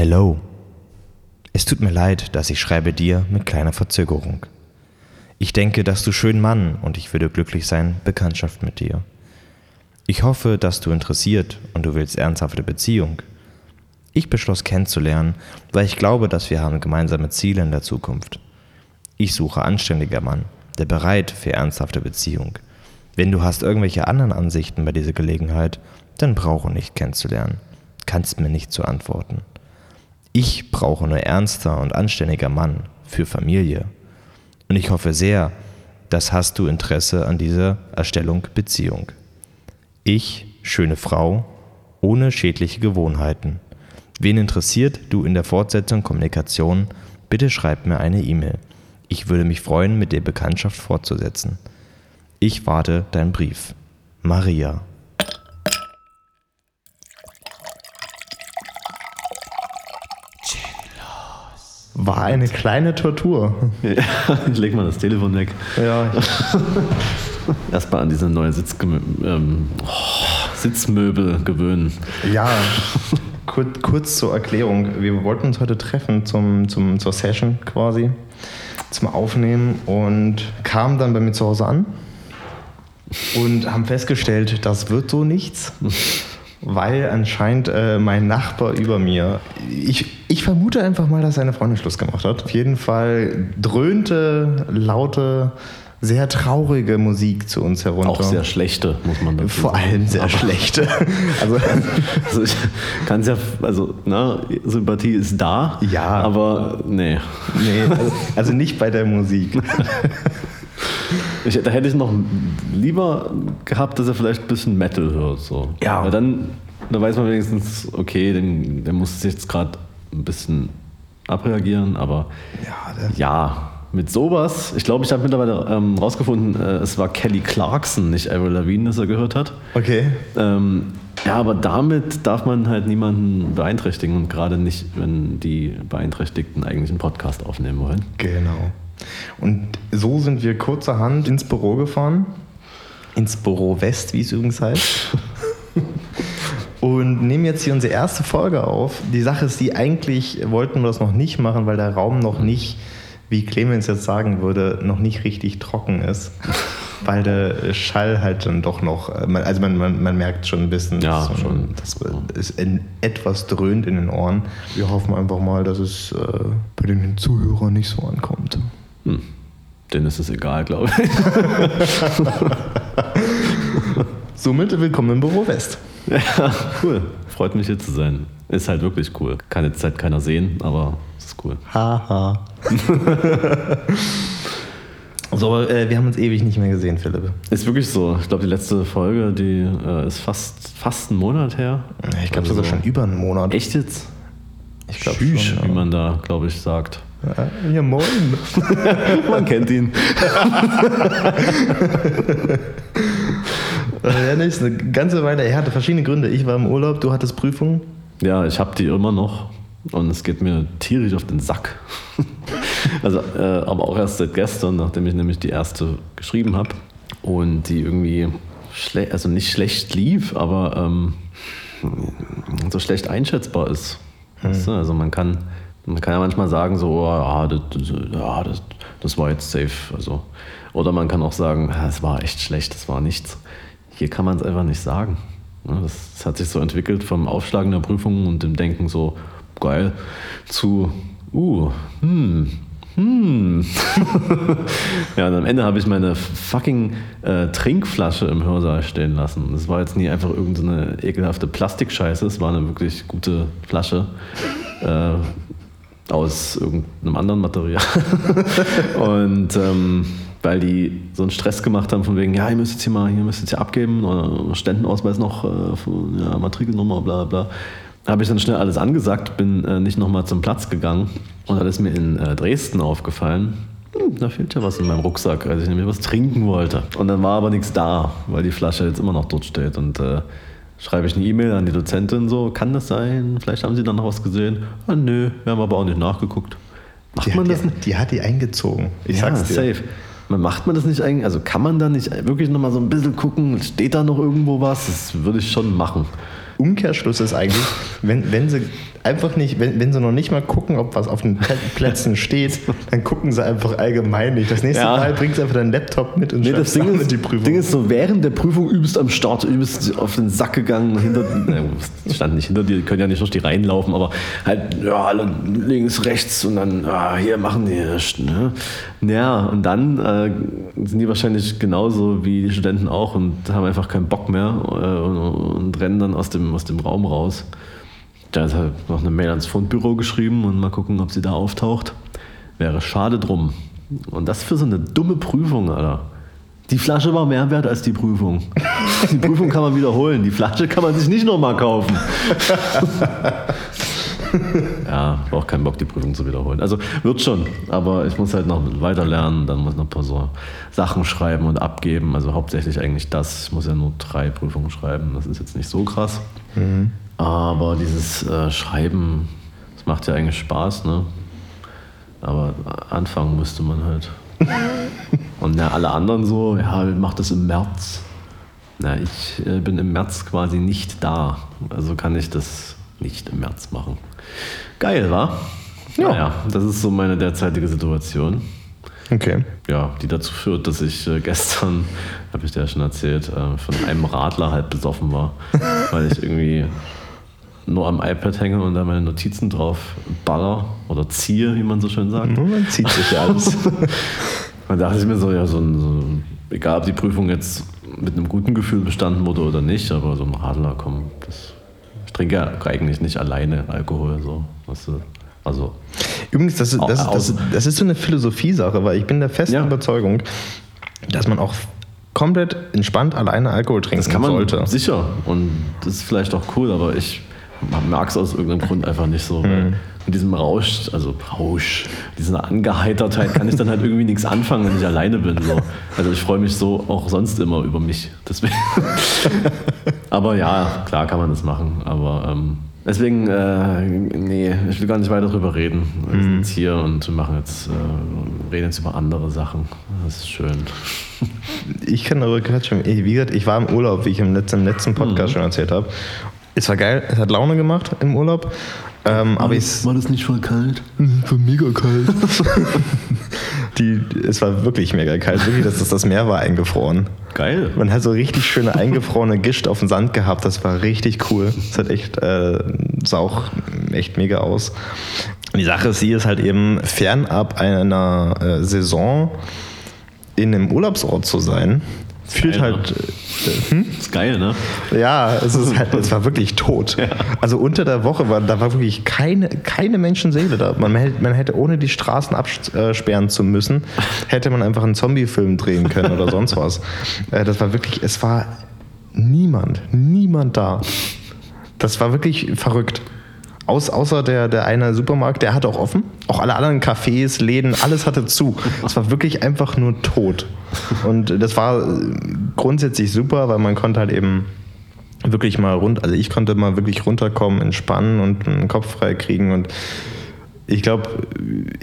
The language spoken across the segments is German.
Hello. Es tut mir leid, dass ich schreibe dir mit kleiner Verzögerung. Ich denke, dass du schön Mann und ich würde glücklich sein, Bekanntschaft mit dir. Ich hoffe, dass du interessiert und du willst ernsthafte Beziehung. Ich beschloss kennenzulernen, weil ich glaube, dass wir haben gemeinsame Ziele in der Zukunft. Ich suche anständiger Mann, der bereit für ernsthafte Beziehung. Wenn du hast irgendwelche anderen Ansichten bei dieser Gelegenheit, dann brauche nicht kennenzulernen. Kannst mir nicht zu antworten. Ich brauche nur ernster und anständiger Mann für Familie. Und ich hoffe sehr, dass hast du Interesse an dieser Erstellung Beziehung. Ich, schöne Frau, ohne schädliche Gewohnheiten. Wen interessiert du in der Fortsetzung Kommunikation, bitte schreib mir eine E-Mail. Ich würde mich freuen, mit der Bekanntschaft fortzusetzen. Ich warte deinen Brief. Maria. War eine kleine Tortur. Ja, leg mal das Telefon weg. Ja, Erstmal an diese neuen Sitzgemö ähm, oh, Sitzmöbel gewöhnen. ja. Kurz, kurz zur Erklärung. Wir wollten uns heute treffen zum, zum, zur Session quasi, zum Aufnehmen und kamen dann bei mir zu Hause an und haben festgestellt, das wird so nichts. Weil anscheinend äh, mein Nachbar über mir, ich, ich vermute einfach mal, dass seine Freundin Schluss gemacht hat. Auf jeden Fall dröhnte laute, sehr traurige Musik zu uns herunter. Auch sehr schlechte, muss man dazu Vor sagen. allem sehr Aber- schlechte. Also, Also ich kann ja, also na, Sympathie ist da, Ja. aber nee. nee, also, also nicht bei der Musik. Ich, da hätte ich noch lieber gehabt, dass er vielleicht ein bisschen Metal hört. So. Ja. Weil dann, da weiß man wenigstens, okay, den, der muss jetzt gerade ein bisschen abreagieren, aber Ja, ja, mit sowas, ich glaube, ich habe mittlerweile ähm, rausgefunden, äh, es war Kelly Clarkson, nicht Avril Lavigne, das er gehört hat. okay. Ähm, ja, aber damit darf man halt niemanden beeinträchtigen und gerade nicht, wenn die Beeinträchtigten eigentlich einen Podcast aufnehmen wollen. Genau. Und so sind wir kurzerhand ins Büro gefahren. Ins Büro West, wie es übrigens heißt. Und nehmen jetzt hier unsere erste Folge auf. Die Sache ist die, eigentlich wollten wir das noch nicht machen, weil der Raum noch nicht, wie Clemens jetzt sagen würde, noch nicht richtig trocken ist. Weil der Schall halt dann doch noch, also man, man, man merkt schon ein bisschen, Ja, dass, schon. dass es in, etwas dröhnt in den Ohren. Wir hoffen einfach mal, dass es äh, bei den Zuhörern nicht so ankommt. Hm. Denen ist es egal, glaube ich. Somit willkommen im Büro West. Ja, cool. Freut mich hier zu sein. Ist halt wirklich cool. Kann jetzt halt keiner sehen, aber es ist cool. Haha. so, aber äh, wir haben uns ewig nicht mehr gesehen, Philipp. Ist wirklich so. Ich glaube, die letzte Folge, die äh, ist fast, fast einen Monat her. Ich glaube Also sogar schon über einen Monat. Echt jetzt? Ich glaube schon. wie man da, glaube ich, sagt. Ja, moin. Man kennt ihn. Ja, nee, ist eine ganze Weile. Er hatte verschiedene Gründe. Ich war im Urlaub, du hattest Prüfungen. Ja, ich habe die immer noch und es geht mir tierisch auf den Sack. also, äh, aber auch erst seit gestern, nachdem ich nämlich die erste geschrieben habe und die irgendwie also nicht schlecht lief, aber ähm, so schlecht einschätzbar ist. Du? Also man kann, man kann ja manchmal sagen so, oh, ja, das, ja, das, das war jetzt safe. Also, oder man kann auch sagen, "Ja, es war echt schlecht, das war nichts. Hier kann man es einfach nicht sagen. Ja, Das, das hat sich so entwickelt vom Aufschlagen der Prüfungen und dem Denken so, geil, zu, uh, hm, hm. ja, und am Ende habe ich meine fucking äh, Trinkflasche im Hörsaal stehen lassen. Das war jetzt nie einfach irgendeine ekelhafte Plastikscheiße, es war eine wirklich gute Flasche. Äh, aus irgendeinem anderen Material. und ähm, weil die so einen Stress gemacht haben von wegen, ja, ihr müsst jetzt hier mal, ihr müsst jetzt hier abgeben, oder Ständenausweis noch, äh, ja, Matrikelnummer, bla bla. Habe ich dann schnell alles angesagt, bin äh, nicht nochmal zum Platz gegangen und dann ist mir in äh, Dresden aufgefallen, hm, da fehlt ja was in meinem Rucksack, als ich nämlich was trinken wollte. Und dann war aber nichts da, weil die Flasche jetzt immer noch dort steht und äh, schreibe ich eine E-Mail an die Dozentin so, kann das sein? Vielleicht haben Sie dann noch was gesehen? Ah, nö, wir haben aber auch nicht nachgeguckt. Macht Die, man hat, das die, die hat die eingezogen. Ich ja, sag's dir. safe. Man macht man das nicht eigentlich, also kann man da nicht wirklich nochmal so ein bisschen gucken, steht da noch irgendwo was? Das würde ich schon machen. Umkehrschluss ist eigentlich, wenn, wenn sie einfach nicht, wenn, wenn sie noch nicht mal gucken, ob was auf den Plätzen steht, dann gucken sie einfach allgemein nicht. Das nächste Ja. Mal bringst du einfach deinen Laptop mit und Nee, das Ding ist, die Prüfung. Ding ist so, während der Prüfung übst am Start, übst auf den Sack gegangen, hinter, ne, stand nicht hinter dir, die können ja nicht durch die Reihen laufen, aber halt, ja, alle links, rechts und dann, ah, hier machen die, das, ne? Ja, und dann äh, sind die wahrscheinlich genauso wie die Studenten auch und haben einfach keinen Bock mehr äh, und, und rennen dann aus dem, aus dem Raum raus. Da ist halt noch eine Mail ans Fundbüro geschrieben und mal gucken, ob sie da auftaucht. Wäre schade drum. Und das für so eine dumme Prüfung, Alter. Die Flasche war mehr wert als die Prüfung. Die Prüfung kann man wiederholen. Die Flasche kann man sich nicht nochmal kaufen. ja, ich auch keinen Bock, die Prüfung zu wiederholen. Also wird schon, aber ich muss halt noch weiter lernen. Dann muss ich noch ein paar so Sachen schreiben und abgeben. Also hauptsächlich eigentlich das. Ich muss ja nur drei Prüfungen schreiben. Das ist jetzt nicht so krass. Aber dieses äh, Schreiben, das macht ja eigentlich Spaß, ne? Aber anfangen müsste man halt. Und ja, alle anderen so, ja, macht das im März. Na, ich äh, bin im März quasi nicht da. Also kann ich das nicht im März machen. Geil, wa? Ja. Naja, das ist so meine derzeitige Situation. Okay. Ja, die dazu führt, dass ich äh, gestern, habe ich dir ja schon erzählt, äh, von einem Radler halt besoffen war, weil ich irgendwie nur am iPad hänge und da meine Notizen drauf baller oder ziehe, wie man so schön sagt. Man zieht sich ja alles. Dann dachte ich mir so, ja, so ein, so egal ob die Prüfung jetzt mit einem guten Gefühl bestanden wurde oder nicht, aber so ein Radler, komm, das, ich trinke ja eigentlich nicht alleine Alkohol, so, weißt du, also, Übrigens, das ist, das, das, das ist so eine Philosophie-Sache, weil ich bin der festen Ja. Überzeugung, dass man auch komplett entspannt alleine Alkohol trinken das kann man sollte. sicher und das ist vielleicht auch cool, aber ich mag es aus irgendeinem Grund einfach nicht so, weil mit diesem Rausch, also Rausch, dieser Angeheitertheit kann ich dann halt irgendwie nichts anfangen, wenn ich alleine bin, so. Also ich freue mich so auch sonst immer über mich, deswegen. Aber ja, klar kann man das machen. Aber ähm, deswegen, äh, nee, ich will gar nicht weiter drüber reden. Wir sind jetzt hier und machen jetzt, äh, reden jetzt über andere Sachen. Das ist schön. Ich kann aber gerade schon, wie gesagt, ich war im Urlaub, wie ich im letzten, im letzten Podcast schon erzählt habe. Es war geil, es hat Laune gemacht im Urlaub. Ähm, aber ich, war das nicht voll kalt? war mega kalt. Die, es war wirklich mega kalt. Wirklich, dass das, das Meer war eingefroren. Geil. Man hat so richtig schöne eingefrorene Gischt auf dem Sand gehabt. Das war richtig cool. Das hat echt, äh, sah auch echt mega aus. Die Sache ist, sie ist halt eben fernab einer äh, Saison in einem Urlaubsort zu sein. Führt Geil, halt. Ist geil, ne? Ja, es ist halt, es war wirklich tot. Also unter der Woche war, da war wirklich keine, keine Menschenseele da. Man hätte, man hätte ohne die Straßen absperren zu müssen, hätte man einfach einen Zombie-Film drehen können oder sonst was. Äh, Das war wirklich, es war niemand, niemand da. Das war wirklich verrückt. Aus, außer der, der eine Supermarkt, der hatte auch offen. Auch alle anderen Cafés, Läden, alles hatte zu. Es war wirklich einfach nur tot. Und das war äh, grundsätzlich super, weil man konnte halt eben wirklich mal rund, also ich konnte mal wirklich runterkommen, entspannen und einen Kopf frei kriegen und ich glaube,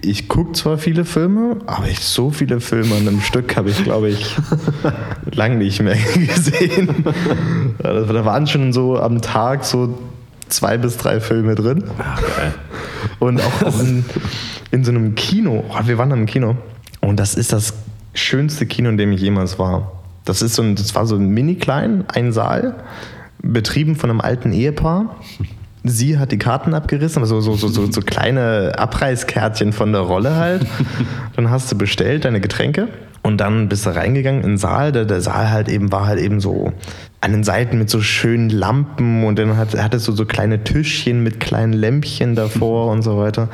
ich gucke zwar viele Filme, aber ich, so viele Filme an einem Stück habe ich, glaube ich, lang nicht mehr gesehen. Da waren schon so am Tag so zwei bis drei Filme drin. Geil. Und auch, auch in, in so einem Kino. Oh, wir waren im Kino. Und das ist das schönste Kino, in dem ich jemals war. Das, ist so ein, das war so ein mini klein, ein Saal, betrieben von einem alten Ehepaar. Sie hat die Karten abgerissen, aber so, so, so, so, so kleine Abreißkärtchen von der Rolle halt. Dann hast du bestellt deine Getränke und dann bist du reingegangen in den Saal. Der, der Saal halt eben war halt eben so an den Seiten mit so schönen Lampen und dann hat, hattest du so kleine Tischchen mit kleinen Lämpchen davor und so weiter.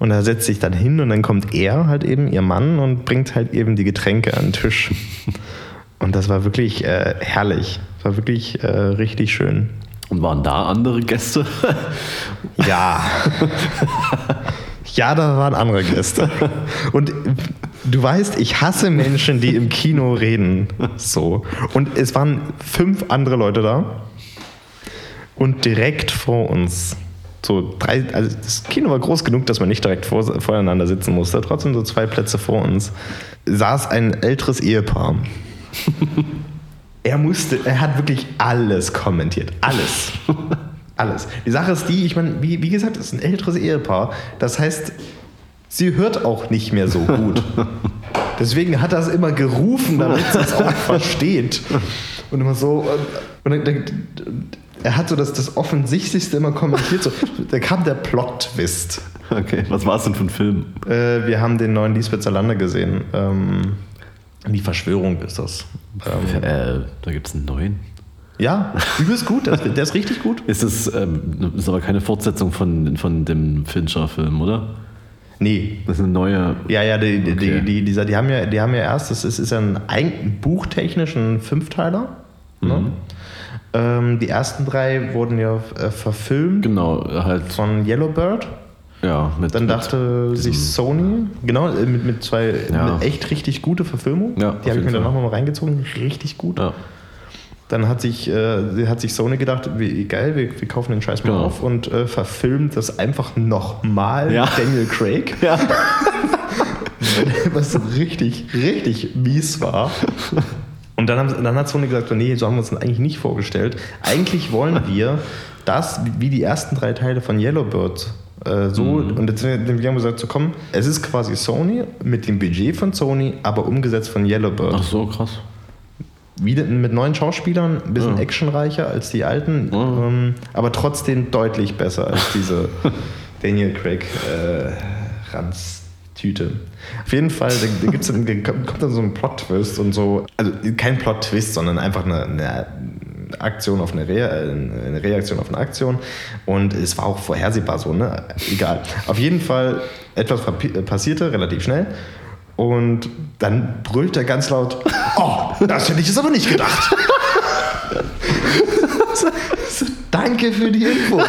Und da setzt sich dann hin und dann kommt er halt eben, ihr Mann, und bringt halt eben die Getränke an den Tisch. Und das war wirklich äh, herrlich. Das war wirklich äh, richtig schön. Und waren da andere Gäste? Ja. ja, da waren andere Gäste. Und du weißt, ich hasse Menschen, die im Kino reden. So. Und es waren fünf andere Leute da. Und direkt vor uns. So drei, also das Kino war groß genug, dass man nicht direkt vor, voreinander sitzen musste. Trotzdem so zwei Plätze vor uns saß ein älteres Ehepaar. er musste, er hat wirklich alles kommentiert. Alles. alles. Die Sache ist die, ich meine, wie, wie gesagt, es ist ein älteres Ehepaar. Das heißt, sie hört auch nicht mehr so gut. Deswegen hat er es immer gerufen, damit sie es auch versteht. Und immer so. Und dann, dann, er hat so das, das Offensichtlichste immer kommentiert. So, da kam der Plot-Twist. Okay, was war es denn für ein Film? Äh, wir haben den neuen Lisbeth Salander gesehen. Ähm, die Verschwörung ist das. Ähm, Äh, da gibt es einen neuen. ja, übelst gut. Der ist, der ist richtig gut. Ist das ähm, ist aber keine Fortsetzung von, von dem Fincher-Film, oder? Nee. Das ist eine neue. Ja, ja, die, Okay. die, die, dieser, die, haben ja, die haben ja erst, das ist, ist ja ein, ein buchtechnisch ein Fünfteiler. Ne? Ähm, die ersten drei wurden ja äh, verfilmt Genau, halt. von Yellowbird. Ja, mit. Dann mit dachte sich Sony, genau, äh, mit, mit zwei Ja. mit echt richtig gute Verfilmungen. Ja, die habe ich mir dann nochmal reingezogen. Richtig gut. Ja. Dann hat sich, äh, hat sich Sony gedacht, wie geil, wir, wir kaufen den Scheiß mal Genau. auf und äh, verfilmt das einfach nochmal Ja. Daniel Craig. ja. was so richtig, richtig mies war. Und dann, haben, dann hat Sony gesagt, nee, so haben wir uns das eigentlich nicht vorgestellt. Eigentlich wollen wir das, wie die ersten drei Teile von Yellowbird, äh, so, und jetzt wir haben wir gesagt, so komm, es ist quasi Sony mit dem Budget von Sony, aber umgesetzt von Yellowbird. Ach so, krass. Wieder mit neuen Schauspielern, ein bisschen Ja. actionreicher als die alten, Ja. ähm, aber trotzdem deutlich besser als diese Daniel Craig äh, Ranz-Tüte. Auf jeden Fall, da, gibt's dann, kommt dann so ein Plot-Twist und so, also kein Plot-Twist, sondern einfach eine, eine Aktion auf eine, Rea eine Reaktion auf eine Aktion und es war auch vorhersehbar so, ne? Egal. Auf jeden Fall, etwas papi- passierte relativ schnell und dann brüllt er ganz laut, oh, das hätte ich jetzt aber nicht gedacht. danke für die Info.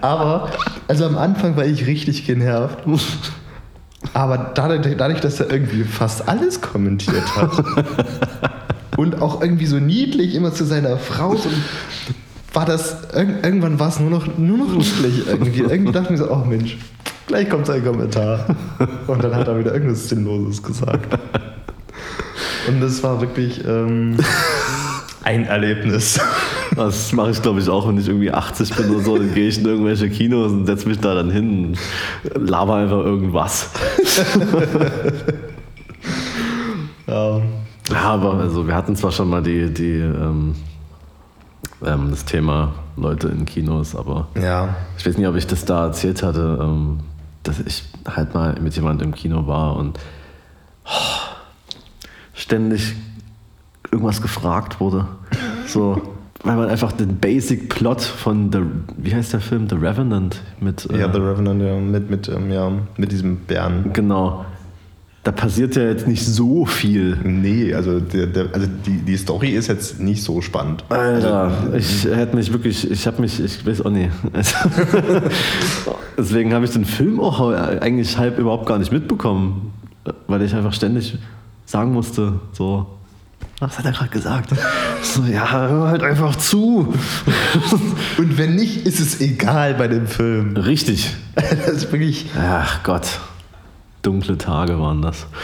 Aber, also am Anfang war ich richtig genervt. Aber dadurch, dadurch, dass er irgendwie fast alles kommentiert hat und auch irgendwie so niedlich immer zu seiner Frau, so, war das, irg- irgendwann war es nur noch, nur noch niedlich irgendwie. Irgendwie dachte ich mir so, oh Mensch, gleich kommt sein Kommentar. Und dann hat er wieder irgendwas Sinnloses gesagt. Und das war wirklich ähm, ein Erlebnis. Das mache ich, glaube ich, auch, wenn ich irgendwie 80 bin oder so. Dann gehe ich in irgendwelche Kinos und setze mich da dann hin und laber einfach irgendwas. Ja. Ja, aber also wir hatten zwar schon mal die, die, ähm, ähm, das Thema Leute in Kinos, aber ja. ich weiß nicht, ob ich das da erzählt hatte, ähm, dass ich halt mal mit jemandem im Kino war und oh, ständig irgendwas gefragt wurde. So, weil man einfach den Basic Plot von The, wie heißt der Film? The Revenant mit. äh, Ja, The Revenant, ja, mit, mit, ähm, ja, mit diesem Bären. Genau. Da passiert ja jetzt nicht so viel. Nee, also, der, der, also die, die Story ist jetzt nicht so spannend. Alter, ich hätte mich wirklich, ich habe mich, ich weiß auch nicht. Deswegen habe ich den Film auch eigentlich halb überhaupt gar nicht mitbekommen, weil ich einfach ständig sagen musste, so, was hat er gerade gesagt? So, ja, hör halt einfach zu. Und wenn nicht, ist es egal bei dem Film. Richtig. Das ist wirklich. Ach Gott. Dunkle Tage waren das.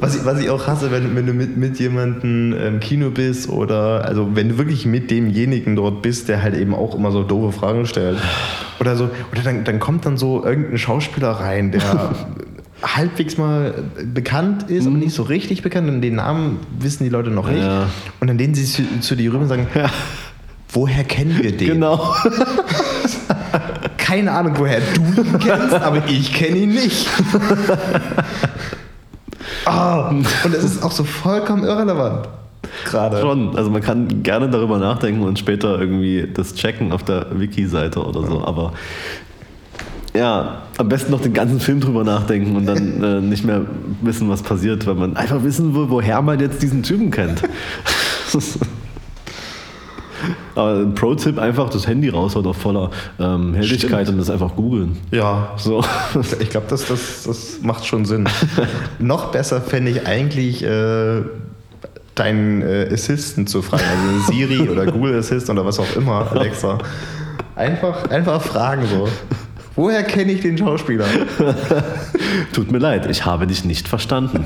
Was ich, was ich auch hasse, wenn, wenn du mit, mit jemandem im Kino bist oder also wenn du wirklich mit demjenigen dort bist, der halt eben auch immer so doofe Fragen stellt. Oder so, oder dann, dann kommt dann so irgendein Schauspieler rein, der halbwegs mal bekannt ist, aber nicht so richtig bekannt und den Namen wissen die Leute noch nicht. Ja. Und dann lehnen sie zu, zu dir rüber und sagen, woher kennen wir den? Genau. Keine Ahnung, woher du ihn kennst, aber ich kenne ihn nicht. Ah, und es ist auch so vollkommen irrelevant. Gerade. Schon. Also man kann gerne darüber nachdenken und später irgendwie das checken auf der Wiki-Seite oder so. Aber ja, am besten noch den ganzen Film drüber nachdenken und dann äh, nicht mehr wissen, was passiert, weil man einfach wissen will, woher man jetzt diesen Typen kennt. Aber ein Pro-Tipp, einfach das Handy raushauen auf voller ähm, Helligkeit Stimmt. und das einfach googeln. Ja, So. ich glaube, das, das, das macht schon Sinn. Noch besser fände ich eigentlich, äh, deinen äh, Assistant zu fragen, also Siri oder Google Assistant oder was auch immer, Alexa. Einfach, einfach fragen so. Woher kenne ich den Schauspieler? Tut mir leid, ich habe dich nicht verstanden.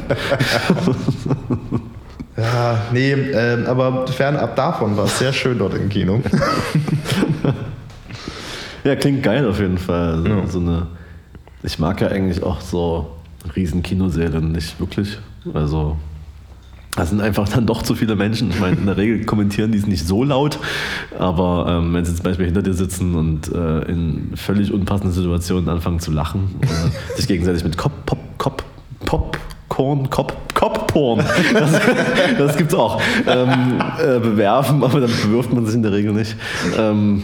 Ja, nee, äh, aber fernab davon war es sehr schön dort im Kino. ja, klingt geil auf jeden Fall. Also, ja. so eine, ich mag ja eigentlich auch so riesen Kinosäle nicht wirklich. Also das sind einfach dann doch zu viele Menschen. Ich meine, in der Regel kommentieren die es nicht so laut, aber ähm, wenn sie zum Beispiel hinter dir sitzen und äh, in völlig unpassenden Situationen anfangen zu lachen oder sich gegenseitig mit Kopf, Pop, Kopf, Popcorn, Kopf, Kopfporn, das, das gibt es auch, ähm, äh, bewerfen, aber dann bewirft man sich in der Regel nicht. Ähm,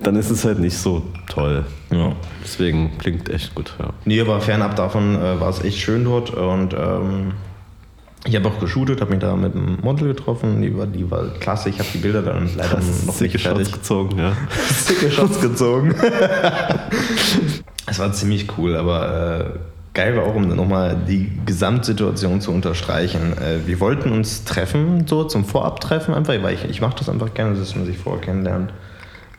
dann ist es halt nicht so toll. Ja. Deswegen klingt echt gut. Ja. Nee, aber fernab davon äh, war es echt schön dort und ähm, ich habe auch geshootet, habe mich da mit einem Model getroffen, die war, die war klasse. Ich habe die Bilder dann leider noch nicht fertig. Shots gezogen, ja. Sicke Shots gezogen. es war ziemlich cool, aber äh, geil war auch, um nochmal die Gesamtsituation zu unterstreichen. Äh, wir wollten uns treffen, so zum Vorabtreffen einfach, weil ich, ich mache das einfach gerne, dass man sich vorher kennenlernt.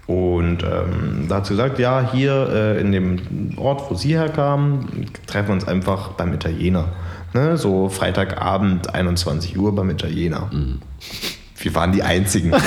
Und ähm, da hat sie gesagt, ja, hier äh, in dem Ort, wo sie herkam, treffen wir uns einfach beim Italiener. Ne? So Freitagabend, 21 Uhr beim Italiener. Mhm. Wir waren die Einzigen.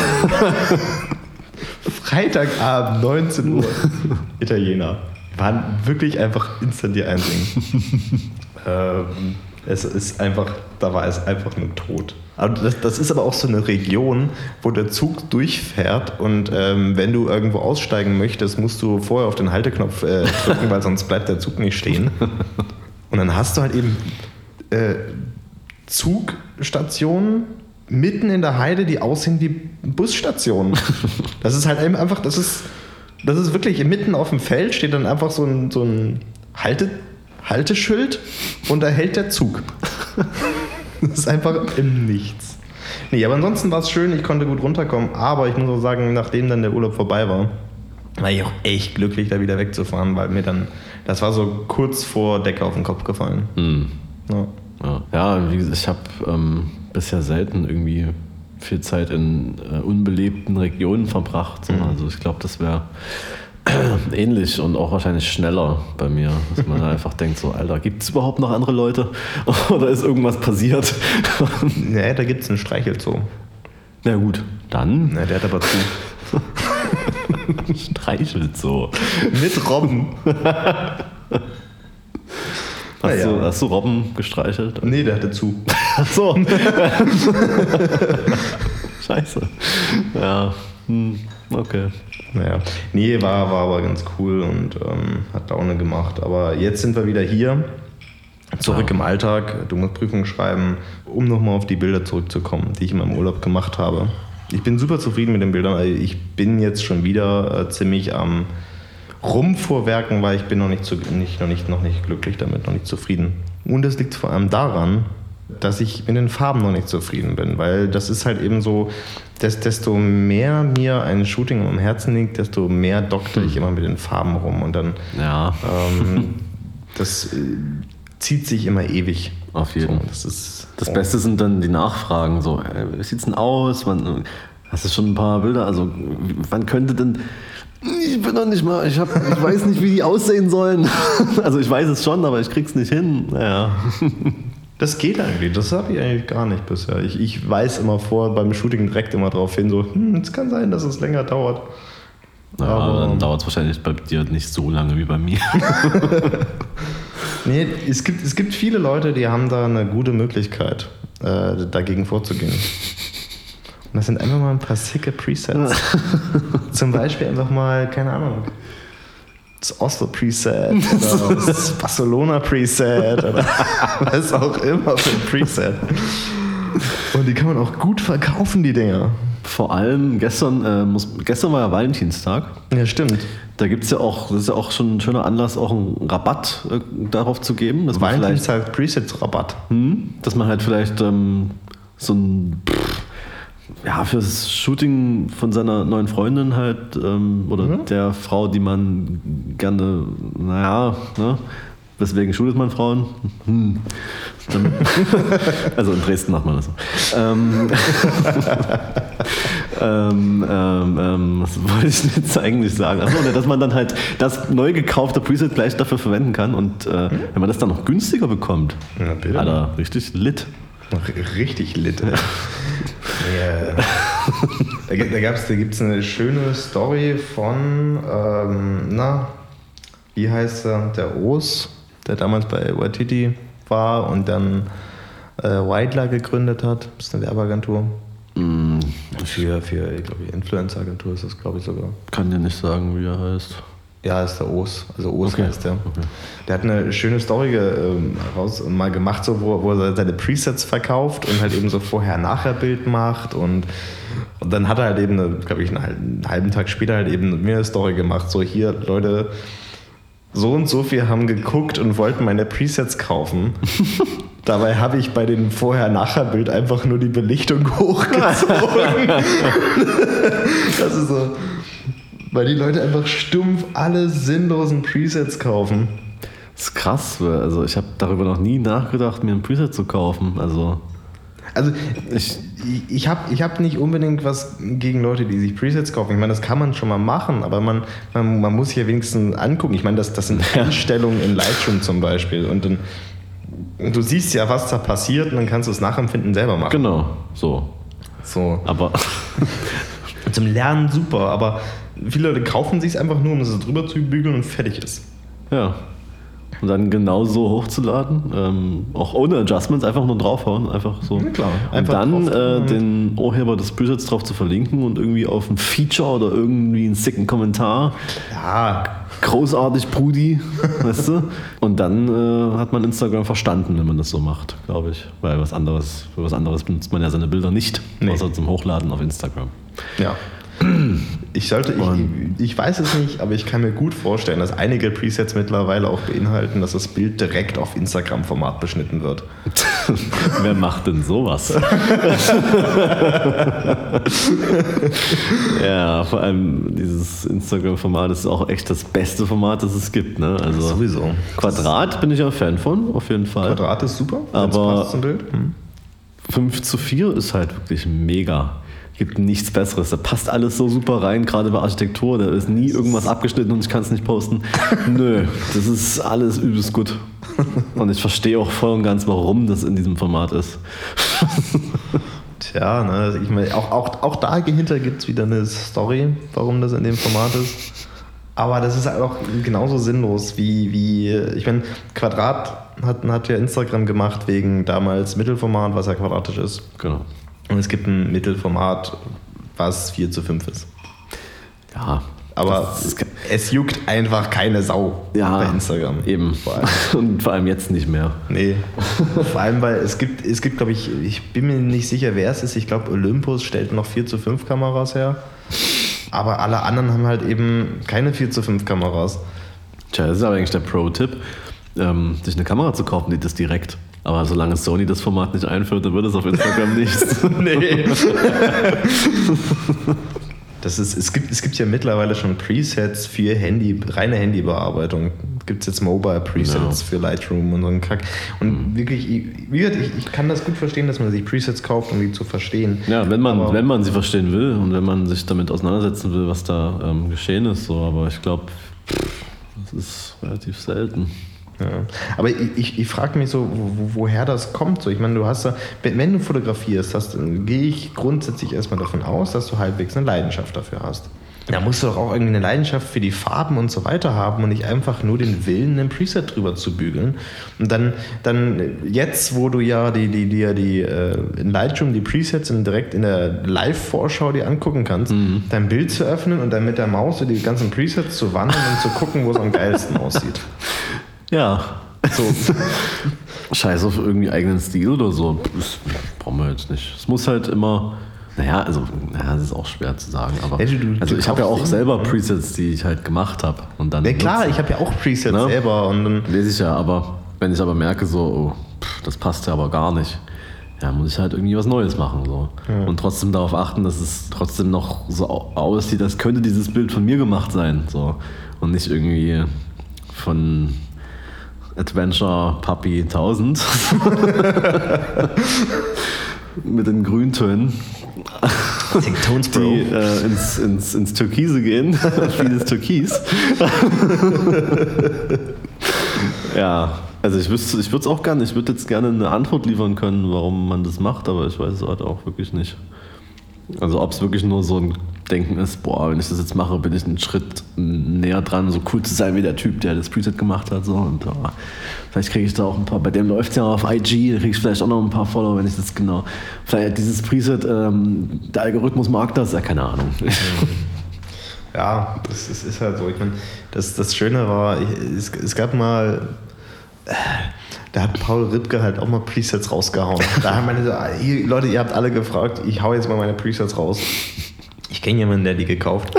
Freitagabend, 19 Uhr, Italiener. Waren wirklich einfach instant die Einzigen. ähm, es ist einfach, da war es einfach nur tot. Aber das, das, ist aber auch so eine Region, wo der Zug durchfährt und ähm, wenn du irgendwo aussteigen möchtest, musst du vorher auf den Halteknopf äh, drücken, weil sonst bleibt der Zug nicht stehen. Und dann hast du halt eben äh, Zugstationen mitten in der Heide, die aussehen wie Busstationen. Das ist halt einfach, das ist, das ist wirklich mitten auf dem Feld steht dann einfach so ein, so ein Halte, Halteschild und da hält der Zug. Das ist einfach im Nichts. Nee, aber ansonsten war es schön, ich konnte gut runterkommen, aber ich muss auch sagen, nachdem dann der Urlaub vorbei war, war ich auch echt glücklich, da wieder wegzufahren, weil mir dann, das war so kurz vor Decke auf den Kopf gefallen. Mhm. Ja, ja. ja wie gesagt, ich habe ähm, bisher selten irgendwie viel Zeit in äh, unbelebten Regionen verbracht. Mhm. Also ich glaube, das wäre ähnlich und auch wahrscheinlich schneller bei mir, dass man einfach denkt, so, Alter, gibt es überhaupt noch andere Leute oder ist irgendwas passiert? nee, da gibt es einen Streichelzoo. Na gut, dann. Na, der hat aber zu. Streichelzoo. Mit Robben. Hast, ja. du, hast du Robben gestreichelt? Nee, der hatte zu. Ach so. Scheiße. Ja. Hm. Okay. Naja. Nee, war, war aber ganz cool und ähm, hat Laune gemacht. Aber jetzt sind wir wieder hier. Zurück ja. im Alltag. Du musst Prüfungen schreiben, um nochmal auf die Bilder zurückzukommen, die ich in meinem Urlaub gemacht habe. Ich bin super zufrieden mit den Bildern. Ich bin jetzt schon wieder äh, ziemlich am rumvorwerken, weil ich bin noch nicht, zu, nicht, noch, nicht, noch nicht glücklich damit, noch nicht zufrieden. Und es liegt vor allem daran, dass ich mit den Farben noch nicht zufrieden bin, weil das ist halt eben so, dass, desto mehr mir ein Shooting am Herzen liegt, desto mehr dokter ich hm. immer mit den Farben rum und dann ja. ähm, das äh, zieht sich immer ewig. Auf jeden Fall. So, das, das Beste sind dann die Nachfragen, so, äh, wie sieht's denn aus? Man, hast du schon ein paar Bilder? Also, wann könnte denn ich bin noch nicht mal, ich, hab, ich weiß nicht, wie die aussehen sollen. Also ich weiß es schon, aber ich krieg's nicht hin. Naja. Das geht eigentlich, das habe ich eigentlich gar nicht bisher. Ich, ich weiß immer vor beim Shooting direkt immer darauf hin, so, hm, es kann sein, dass es länger dauert. Ja, aber dann dauert es wahrscheinlich bei dir nicht so lange wie bei mir. nee, es gibt, es gibt viele Leute, die haben da eine gute Möglichkeit, äh, dagegen vorzugehen. Und das sind einfach mal ein paar sicke Presets. Zum Beispiel einfach mal, keine Ahnung, das Oslo Preset oder das Barcelona Preset oder was auch immer für ein Preset. Und die kann man auch gut verkaufen, die Dinger. Vor allem gestern, äh, muss, gestern war ja Valentinstag. Ja, stimmt. Da gibt es ja auch, das ist ja auch schon ein schöner Anlass, auch einen Rabatt äh, darauf zu geben. Dass Valentinstag Presets-Rabatt. Hm, dass man halt vielleicht ähm, so ein pff, ja, fürs Shooting von seiner neuen Freundin halt ähm, oder mhm. der Frau, die man gerne, naja, ne, Weswegen schult man Frauen? Hm. also in Dresden macht man das so. Ähm, ähm, ähm, ähm, was wollte ich jetzt eigentlich sagen? Achso, dass man dann halt das neu gekaufte Preset gleich dafür verwenden kann und äh, wenn man das dann noch günstiger bekommt, Ja, bitte. Alter, richtig lit. Richtig lit. ja. Da, gibt- da, gab's- da gibt es eine schöne Story von, ähm, na, wie heißt er, der Os, der damals bei Waititi war und dann äh, Whitler gegründet hat. Das ist eine Werbeagentur. Mm, Für, für ich glaube, Influencer-Agentur ist das, glaube ich, sogar. kann dir nicht sagen, wie er heißt. Ja, ist der Os. Also Os Okay. heißt der. Der hat eine schöne Story ähm, raus, mal gemacht, so, wo, wo er seine Presets verkauft und halt eben so Vorher-Nachher-Bild macht. Und, und dann hat er halt eben, glaube ich, einen halben, einen halben Tag später halt eben eine Story gemacht. So, hier, Leute, so und so viel haben geguckt und wollten meine Presets kaufen. Dabei habe ich bei dem Vorher-Nachher-Bild einfach nur die Belichtung hochgezogen. das ist so. Weil die Leute einfach stumpf alle sinnlosen Presets kaufen. Das ist krass, also ich habe darüber noch nie nachgedacht, mir ein Preset zu kaufen. Also Also ich, ich, habe ich hab nicht unbedingt was gegen Leute, die sich Presets kaufen. Ich meine, das kann man schon mal machen, aber man, man, man muss sich ja wenigstens angucken. Ich meine, das, das sind Einstellungen in Lightroom zum Beispiel. Und dann, und du siehst ja, was da passiert und dann kannst du das Nachempfinden selber machen. genau, so. So. Aber Zum Lernen super, aber viele Leute kaufen sich es einfach nur, um es drüber zu bügeln und fertig ist. ja. Und dann genau so hochzuladen, ähm, auch ohne Adjustments, einfach nur draufhauen, einfach so. Ja, klar. Und Einfach dann drauf äh, tun. den Urheber des Presets drauf zu verlinken und irgendwie auf ein Feature oder irgendwie einen sicken Kommentar. Ja, Großartig, Brudi, weißt du? Und dann äh, hat man Instagram verstanden, wenn man das so macht, glaube ich. Weil was anderes, für was anderes benutzt man ja seine Bilder nicht, Nee. außer zum Hochladen auf Instagram. Ja. Ich sollte, ich, ich weiß es nicht, aber ich kann mir gut vorstellen, dass einige Presets mittlerweile auch beinhalten, dass das Bild direkt auf Instagram-Format beschnitten wird. Wer macht denn sowas? ja, vor allem dieses Instagram-Format ist auch echt das beste Format, das es gibt. Ne? Also Sowieso. Quadrat bin ich ja Fan von, auf jeden Fall. Quadrat ist super, Aber- passt zum Bild. Hm. 5 zu 4 ist halt wirklich mega. Gibt nichts Besseres. Da passt alles so super rein, gerade bei Architektur. Da ist nie irgendwas abgeschnitten und ich kann es nicht posten. Nö, das ist alles übelst gut. Und ich verstehe auch voll und ganz, warum das in diesem Format ist. Tja, ne, also ich meine, auch, auch, auch dahinter gibt es wieder eine Story, warum das in dem Format ist. Aber das ist halt auch genauso sinnlos wie, wie ich meine, Quadrat hat, hat ja Instagram gemacht wegen damals Mittelformat, was ja quadratisch ist. Genau. Und es gibt ein Mittelformat, was 4 zu 5 ist. Ja. Aber ist, es juckt einfach keine Sau ja, bei Instagram. Eben. Vor allem. Und vor allem jetzt nicht mehr. Nee. Vor allem, weil es gibt, es gibt, glaube ich, ich bin mir nicht sicher, wer es ist. Ich glaube, Olympus stellt noch 4 zu 5 Kameras her. Aber alle anderen haben halt eben keine 4 zu 5 Kameras. Tja, das ist aber eigentlich der Pro-Tipp, ähm, sich eine Kamera zu kaufen, die das direkt. Aber solange Sony das Format nicht einführt, dann wird es auf Instagram nichts. Nee. Das ist, es, gibt, es gibt ja mittlerweile schon Presets für Handy, reine Handybearbeitung. Gibt es jetzt Mobile Presets Ja. für Lightroom und so einen Kack. Und wirklich, ich- wie gesagt, ich, ich kann das gut verstehen, dass man sich Presets kauft, um die zu verstehen. Ja, wenn man, Aber- wenn man sie verstehen will und wenn man sich damit auseinandersetzen will, was da ähm, geschehen ist. So. Aber ich glaube, das ist relativ selten. Ja. Aber ich, ich, ich frage mich so, wo, wo- woher das kommt. So, ich meine, du hast da, wenn, wenn du fotografierst, hast, gehe ich grundsätzlich erstmal davon aus, dass du halbwegs eine Leidenschaft dafür hast. Da musst du doch auch irgendwie eine Leidenschaft für die Farben und so weiter haben und nicht einfach nur den Willen, einen Preset drüber zu bügeln. Und dann, dann jetzt, wo du ja die, die, die, die äh, in Lightroom die Presets direkt in der Live-Vorschau dir angucken kannst, dein Bild zu öffnen und dann mit der Maus so die ganzen Presets zu wandern und zu gucken, wo es am geilsten aussieht. Ja. So, Scheiß auf irgendwie eigenen Stil oder so. Das brauchen wir jetzt nicht. Es muss halt immer. Naja, also, naja, das ist auch schwer zu sagen, aber. Ja, du- also, du ich habe ja auch selber Presets, die ich halt gemacht habe. Und dann. Ja klar, nutze. ich habe ja auch Presets Ne? selber und dann Weiß ich ja, aber wenn ich aber merke, so, oh, pff, das passt ja aber gar nicht, ja, muss ich halt irgendwie was Neues machen. So. Und trotzdem darauf achten, dass es trotzdem noch so au- aussieht, als könnte dieses Bild von mir gemacht sein. So. Und nicht irgendwie von Adventure Puppy 1000 mit den Grüntönen, Tones, die äh, ins, ins, ins Türkise gehen. Vieles Türkis. ja, also ich wüsste, ich würde es auch gerne, ich würde jetzt gerne eine Antwort liefern können, warum man das macht, aber ich weiß es halt auch wirklich nicht. Also ob es wirklich nur so ein Denken ist, boah, wenn ich das jetzt mache, bin ich einen Schritt näher dran, so cool zu sein wie der Typ, der das Preset gemacht hat. So. Und oh, vielleicht kriege ich da auch ein paar, bei dem läuft es ja auf IG, da kriege ich vielleicht auch noch ein paar Follower, wenn ich das genau. Vielleicht dieses Preset, ähm, der Algorithmus mag das, ja, keine Ahnung. Ja, das ist, ist halt so. Ich meine, das, das Schöne war, ich, es, es gab mal. Äh, Da hat Paul Rittke halt auch mal Presets rausgehauen. Da haben meine so, ah, ihr, Leute, ihr habt alle gefragt, ich hau jetzt mal meine Presets raus. Ich kenne jemanden, der die gekauft.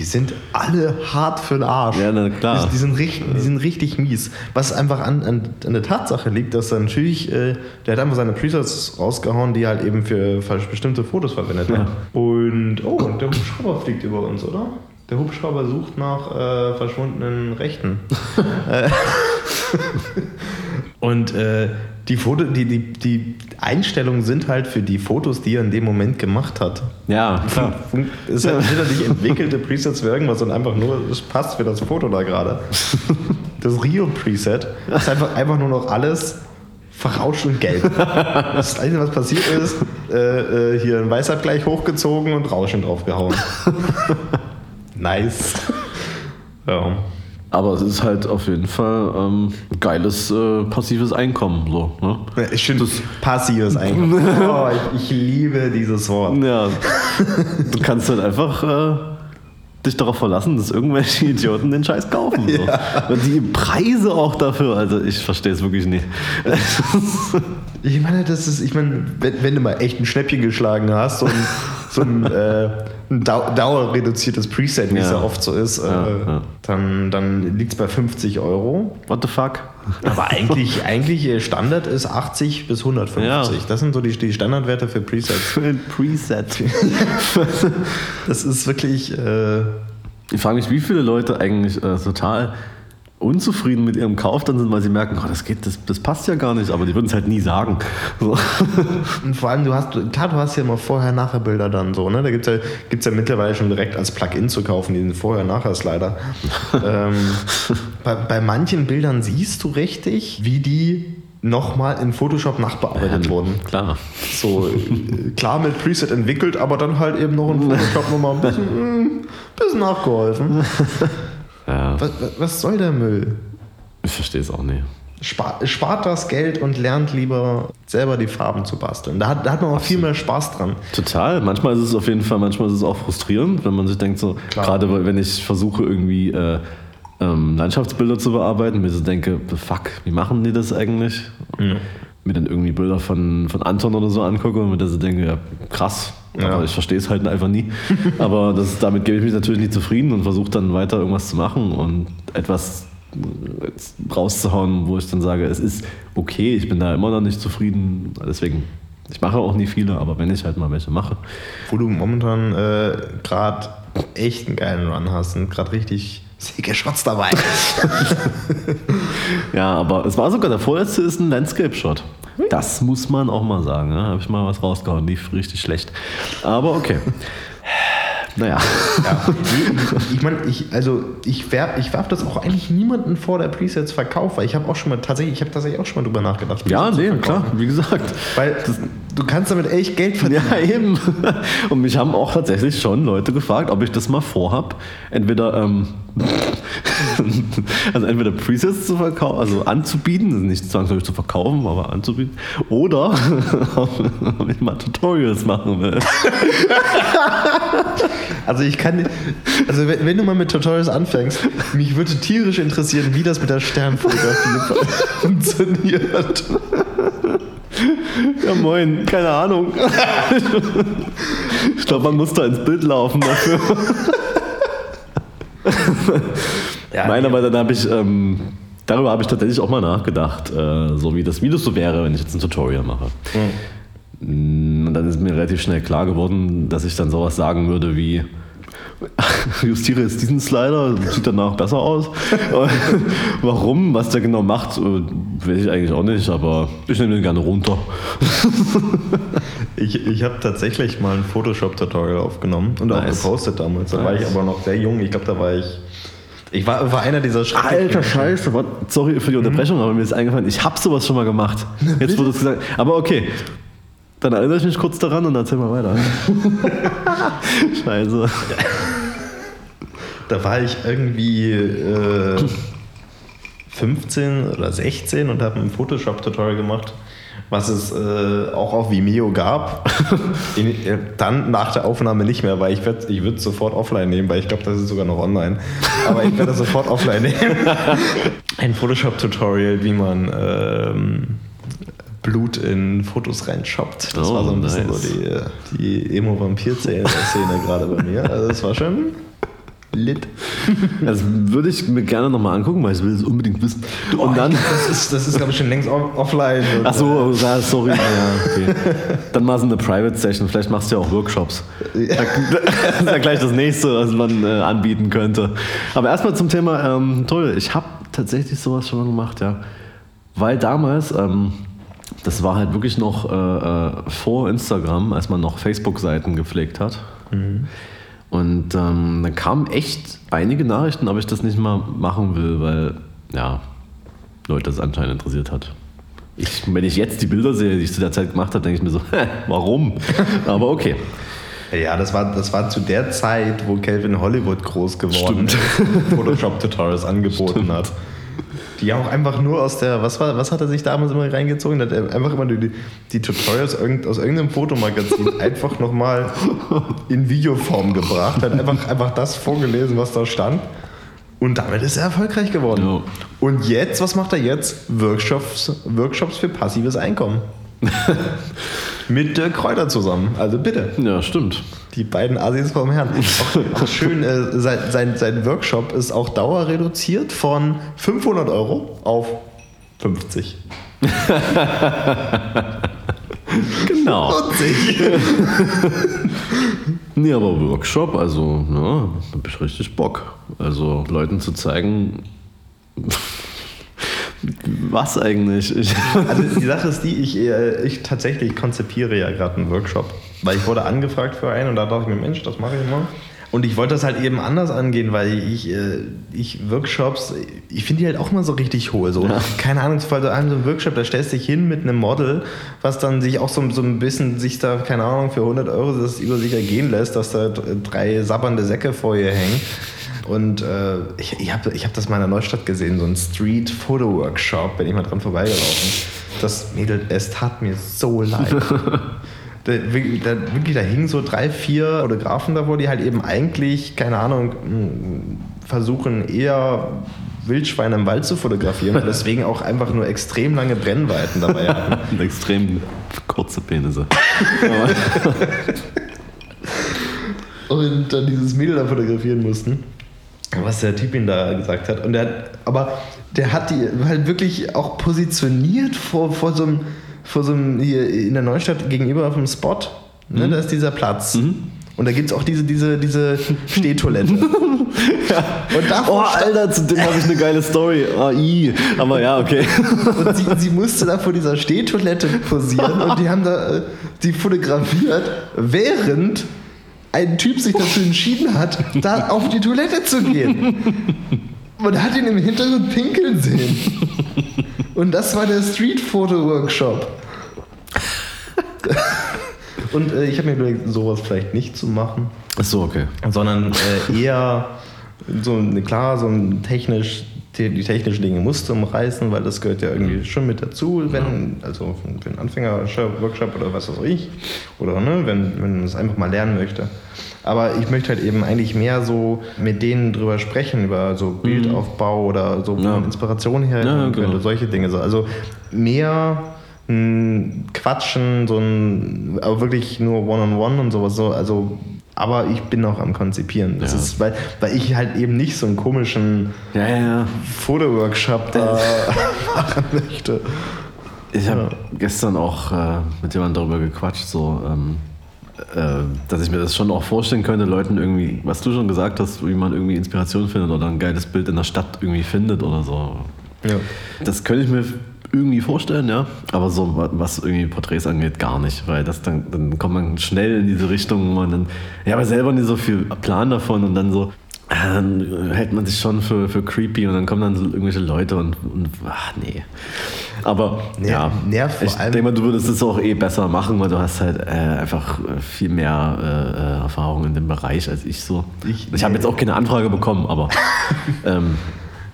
Die sind alle hart für den Arsch. Ja, na klar. Die, die, sind richtig, die sind richtig mies. Was einfach an, an, an der Tatsache liegt, dass er natürlich, äh, der hat einfach seine Presets rausgehauen, die halt eben für, für bestimmte Fotos verwendet hat. Und, oh, und der Hubschrauber fliegt über uns, oder? Der Hubschrauber sucht nach äh, verschwundenen Rechten. Und äh, die, Foto, die, die, die Einstellungen sind halt für die Fotos, die er in dem Moment gemacht hat. Ja, klar. Es sind nicht entwickelte Presets für irgendwas, sondern einfach nur, es passt für das Foto da gerade. Das Rio-Preset ist einfach, einfach nur noch alles verrauscht und gelb. Das Einzige, was passiert ist, äh, äh, hier ein Weißabgleich hochgezogen und Rauschen draufgehauen. nice. Ja. Aber es ist halt auf jeden Fall ähm, geiles äh, passives Einkommen. So, ne? Ja, Ich finde passives Einkommen. Oh, ich, ich liebe dieses Wort. Ja, du kannst halt einfach äh, dich darauf verlassen, dass irgendwelche Idioten den Scheiß kaufen. So. Und die Preise auch dafür, also ich verstehe es wirklich nicht. Ich meine, das ist, ich meine, wenn, wenn du mal echt ein Schnäppchen geschlagen hast, ein, so ein, äh, ein Dau dauerreduziertes Preset, wie es Ja. ja oft so ist, äh, Ja, ja. dann, dann liegt es bei 50 Euro. What the fuck? Aber eigentlich, eigentlich äh, Standard ist 80 bis 150. Ja. Das sind so die, die Standardwerte für Presets. Für ein Preset. Das ist wirklich. Äh, Ich frage mich, wie viele Leute eigentlich äh, total unzufrieden mit ihrem Kauf dann sind, weil sie merken, oh, das geht, das, das passt ja gar nicht, aber die würden es halt nie sagen. So. Und vor allem, du hast, klar, du hast ja immer Vorher-Nachher-Bilder dann so, ne? Da gibt es ja, gibt's ja mittlerweile schon direkt als Plugin zu kaufen, die sind Vorher-Nachher-Slider. ähm, bei, bei manchen Bildern siehst du richtig, wie die nochmal in Photoshop nachbearbeitet wurden. Klar. So, äh, klar mit Preset entwickelt, aber dann halt eben noch in Photoshop nochmal ein bisschen, mm, bisschen nachgeholfen. Ja, Was, was- was soll der Müll? ich verstehe es auch nicht. Spart, spart das Geld und lernt lieber selber die Farben zu basteln. Da hat, da hat man auch viel mehr Spaß dran. Total. Manchmal ist es auf jeden Fall, manchmal ist es auch frustrierend, wenn man sich denkt, so, Klar. gerade wenn ich versuche, irgendwie äh, ähm, Landschaftsbilder zu bearbeiten, mir so denke, fuck, wie machen die das eigentlich? Mir dann irgendwie Bilder von, von Anton oder so angucke und mir dann so denke, ja, krass. Ja. Aber ich verstehe es halt einfach nie. Aber das, damit gebe ich mich natürlich nicht zufrieden und versuche dann weiter irgendwas zu machen und etwas rauszuhauen, wo ich dann sage, es ist okay, ich bin da immer noch nicht zufrieden. Deswegen, ich mache auch nie viele, aber wenn ich halt mal welche mache, Wo du momentan äh, gerade echt einen geilen Run hast und gerade richtig sicke Shots dabei. Ja, aber es war sogar der vorletzte ist ein Landscape-Shot. Das muss man auch mal sagen. Da habe ich mal was rausgehauen, lief richtig schlecht. Aber okay. Naja. ja. Ich meine, ich, also ich werf, ich werf das auch eigentlich niemanden vor, der Presets verkauft, weil ich habe auch schon mal tatsächlich, ich habe tatsächlich auch schon mal drüber nachgedacht. Ja, nee, klar, wie gesagt. Weil du kannst damit echt Geld verdienen. Ja, eben. Und mich haben auch tatsächlich schon Leute gefragt, ob ich das mal vorhab. Entweder, ähm, also entweder Presets zu verkaufen, also anzubieten, also nicht zwangsläufig zu verkaufen, aber anzubieten, oder ob ich mal Tutorials machen will. Also ich kann, also wenn, wenn du mal mit Tutorials anfängst, mich würde tierisch interessieren, wie das mit der Sternfotografie funktioniert. Ja, moin, keine Ahnung. Ich glaube, man muss da ins Bild laufen dafür. Ja, Nein, aber dann habe ich, ähm, darüber habe ich tatsächlich auch mal nachgedacht, äh, so wie das, das so wäre, wenn ich jetzt ein Tutorial mache. Mm, Und dann ist mir relativ schnell klar geworden, dass ich dann sowas sagen würde wie, justiere jetzt diesen Slider, sieht danach besser aus. Warum, was der genau macht, äh, weiß ich eigentlich auch nicht, aber ich nehme den gerne runter. Ich, ich habe tatsächlich mal ein Photoshop-Tutorial aufgenommen und auch Nice. gepostet damals. Da war ich Nice. aber noch sehr jung. Ich glaube, da war ich. Ich war, war einer dieser schrecklichen- Alter Scheiße, what? sorry für die Unterbrechung, aber mir ist eingefallen, ich habe sowas schon mal gemacht. Jetzt wurde es gesagt. Aber okay, dann erinnere ich mich kurz daran und erzähl mal weiter. Scheiße. Da war ich irgendwie äh, 15 oder 16 und habe ein Photoshop-Tutorial gemacht, was es äh, auch auf Vimeo gab. In, äh, dann nach der Aufnahme nicht mehr, weil ich würde ich würd sofort offline nehmen, weil ich glaube, das ist sogar noch online. Aber ich werde das sofort offline nehmen. Ein Photoshop-Tutorial, wie man ähm, Blut in Fotos reinschoppt. Das Oh, war so ein bisschen nice. so die, die Emo-Vampir-Szene gerade bei mir. Also das war schon lit. Das würde ich mir gerne nochmal angucken, weil ich will es unbedingt wissen. Und dann. Das ist, das ist glaube ich, schon längst off- offline. Und, Ach so, ja, sorry. Ja, okay. Dann mal so eine Private Session. Vielleicht machst du ja auch Workshops. Das ist ja gleich das nächste, was man äh, anbieten könnte. Aber erstmal zum Thema ähm, Tutorial. Ich habe tatsächlich sowas schon mal gemacht, ja. Weil damals, ähm, das war halt wirklich noch äh, äh, vor Instagram, als man noch Facebook-Seiten gepflegt hat. Und ähm, dann kamen echt einige Nachrichten, ob ich das nicht mal machen will, weil, ja, Leute das anscheinend interessiert hat. Ich, wenn ich jetzt die Bilder sehe, die ich zu der Zeit gemacht habe, denke ich mir so, hä, warum? Aber okay. Ja, das war, das war zu der Zeit, wo Calvin Hollywood groß geworden ist, Photoshop-Tutorials angeboten hat. Die auch einfach nur aus der, was war, was hat er sich damals immer reingezogen? Hat einfach immer die, die Tutorials irgend, aus irgendeinem Fotomagazin einfach nochmal in Videoform gebracht, hat einfach, einfach das vorgelesen, was da stand. Und damit ist er erfolgreich geworden. Ja. Und jetzt, was macht er jetzt? Workshops, Workshops für passives Einkommen. Mit Kräuter zusammen. Also bitte. Ja, stimmt. Die beiden Assis vom Herrn. Auch, auch schön, äh, sein, sein, sein Workshop ist auch dauerreduziert von 500 Euro auf 50. Genau. 40. Nee, aber Workshop, also, ja, da hab ich richtig Bock. Also, Leuten zu zeigen, was eigentlich. Ich, Also die Sache ist die, ich, äh, ich tatsächlich konzipiere ja gerade einen Workshop. Weil ich wurde angefragt für einen und da dachte ich mir, Mensch, das mache ich mal. Und ich wollte das halt eben anders angehen, weil ich, äh, ich Workshops, ich finde die halt auch mal so richtig hohl. So. Keine Ahnung, so einem so einem Workshop, da stellst du dich hin mit einem Model, was dann sich auch so, so ein bisschen, sich da, keine Ahnung, für 100 Euro das über sich ergehen lässt, dass da drei sabbernde Säcke vor ihr hängen. Und äh, ich, ich habe ich hab das mal in der Neustadt gesehen, so ein Street-Photo-Workshop, bin ich mal dran vorbeigelaufen. Das Mädel, es tat mir so leid. Da, wirklich- da, wirklich, da hingen so drei, vier Fotografen davor, die halt eben eigentlich, keine Ahnung, mh, versuchen eher Wildschweine im Wald zu fotografieren und deswegen auch einfach nur extrem lange Brennweiten dabei hatten. extrem kurze Penisse. und dann dieses Mädel da fotografieren mussten. Was der Typ ihm da gesagt hat. Und der hat, aber der hat die halt wirklich auch positioniert vor, vor so einem, vor so einem hier in der Neustadt gegenüber vom Spot. Ne, Da ist dieser Platz. Und da gibt es auch diese, diese, diese Stehtoilette. Und davor Oh, Alter, zu dem habe ich eine geile Story. AI. Aber ja, okay. Und sie, sie musste da vor dieser Stehtoilette posieren und die haben da äh, die fotografiert, während ein Typ sich dazu entschieden hat, da auf die Toilette zu gehen. Man hat ihn im Hintergrund pinkeln sehen. Und das war der Street-Foto-Workshop. Und äh, ich habe mir überlegt, sowas vielleicht nicht zu machen Achso, okay. sondern äh, eher so eine, klar, so ein technisch, die, technischen Dinge musst du umreißen, weil das gehört ja irgendwie schon mit dazu, wenn, also für einen Anfänger-Workshop oder was weiß ich, oder ne, wenn, wenn man es einfach mal lernen möchte. Aber ich möchte halt eben eigentlich mehr so mit denen drüber sprechen, über so Bildaufbau oder so, Ja. Inspiration her Ja, könnte, genau. solche Dinge. So. Also mehr mh, quatschen, so ein, aber wirklich nur One-on-One und sowas. So, also, aber ich bin noch am Konzipieren. Das Ja. ist, weil, weil ich halt eben nicht so einen komischen Ja, ja. Fotoworkshop da machen möchte. Ich habe gestern auch äh, mit jemandem darüber gequatscht, so, ähm, äh, dass ich mir das schon auch vorstellen könnte, Leuten irgendwie, was du schon gesagt hast, wie man irgendwie Inspiration findet oder ein geiles Bild in der Stadt irgendwie findet oder so. Ja. Das könnte ich mir irgendwie vorstellen, ja. Aber so was irgendwie Porträts angeht, gar nicht, weil das dann, dann kommt man schnell in diese Richtung, wo man dann, ja, aber selber nicht so viel Plan davon und dann so, äh, dann hält man sich schon für, für creepy und dann kommen dann so irgendwelche Leute und, und ach nee. Aber Ner- ja, nervt vor ich denke mal, du würdest es auch eh besser machen, weil du hast halt äh, einfach äh, viel mehr äh, äh, Erfahrung in dem Bereich als ich so. Ich- Ich, habe jetzt auch keine Anfrage bekommen, aber ähm,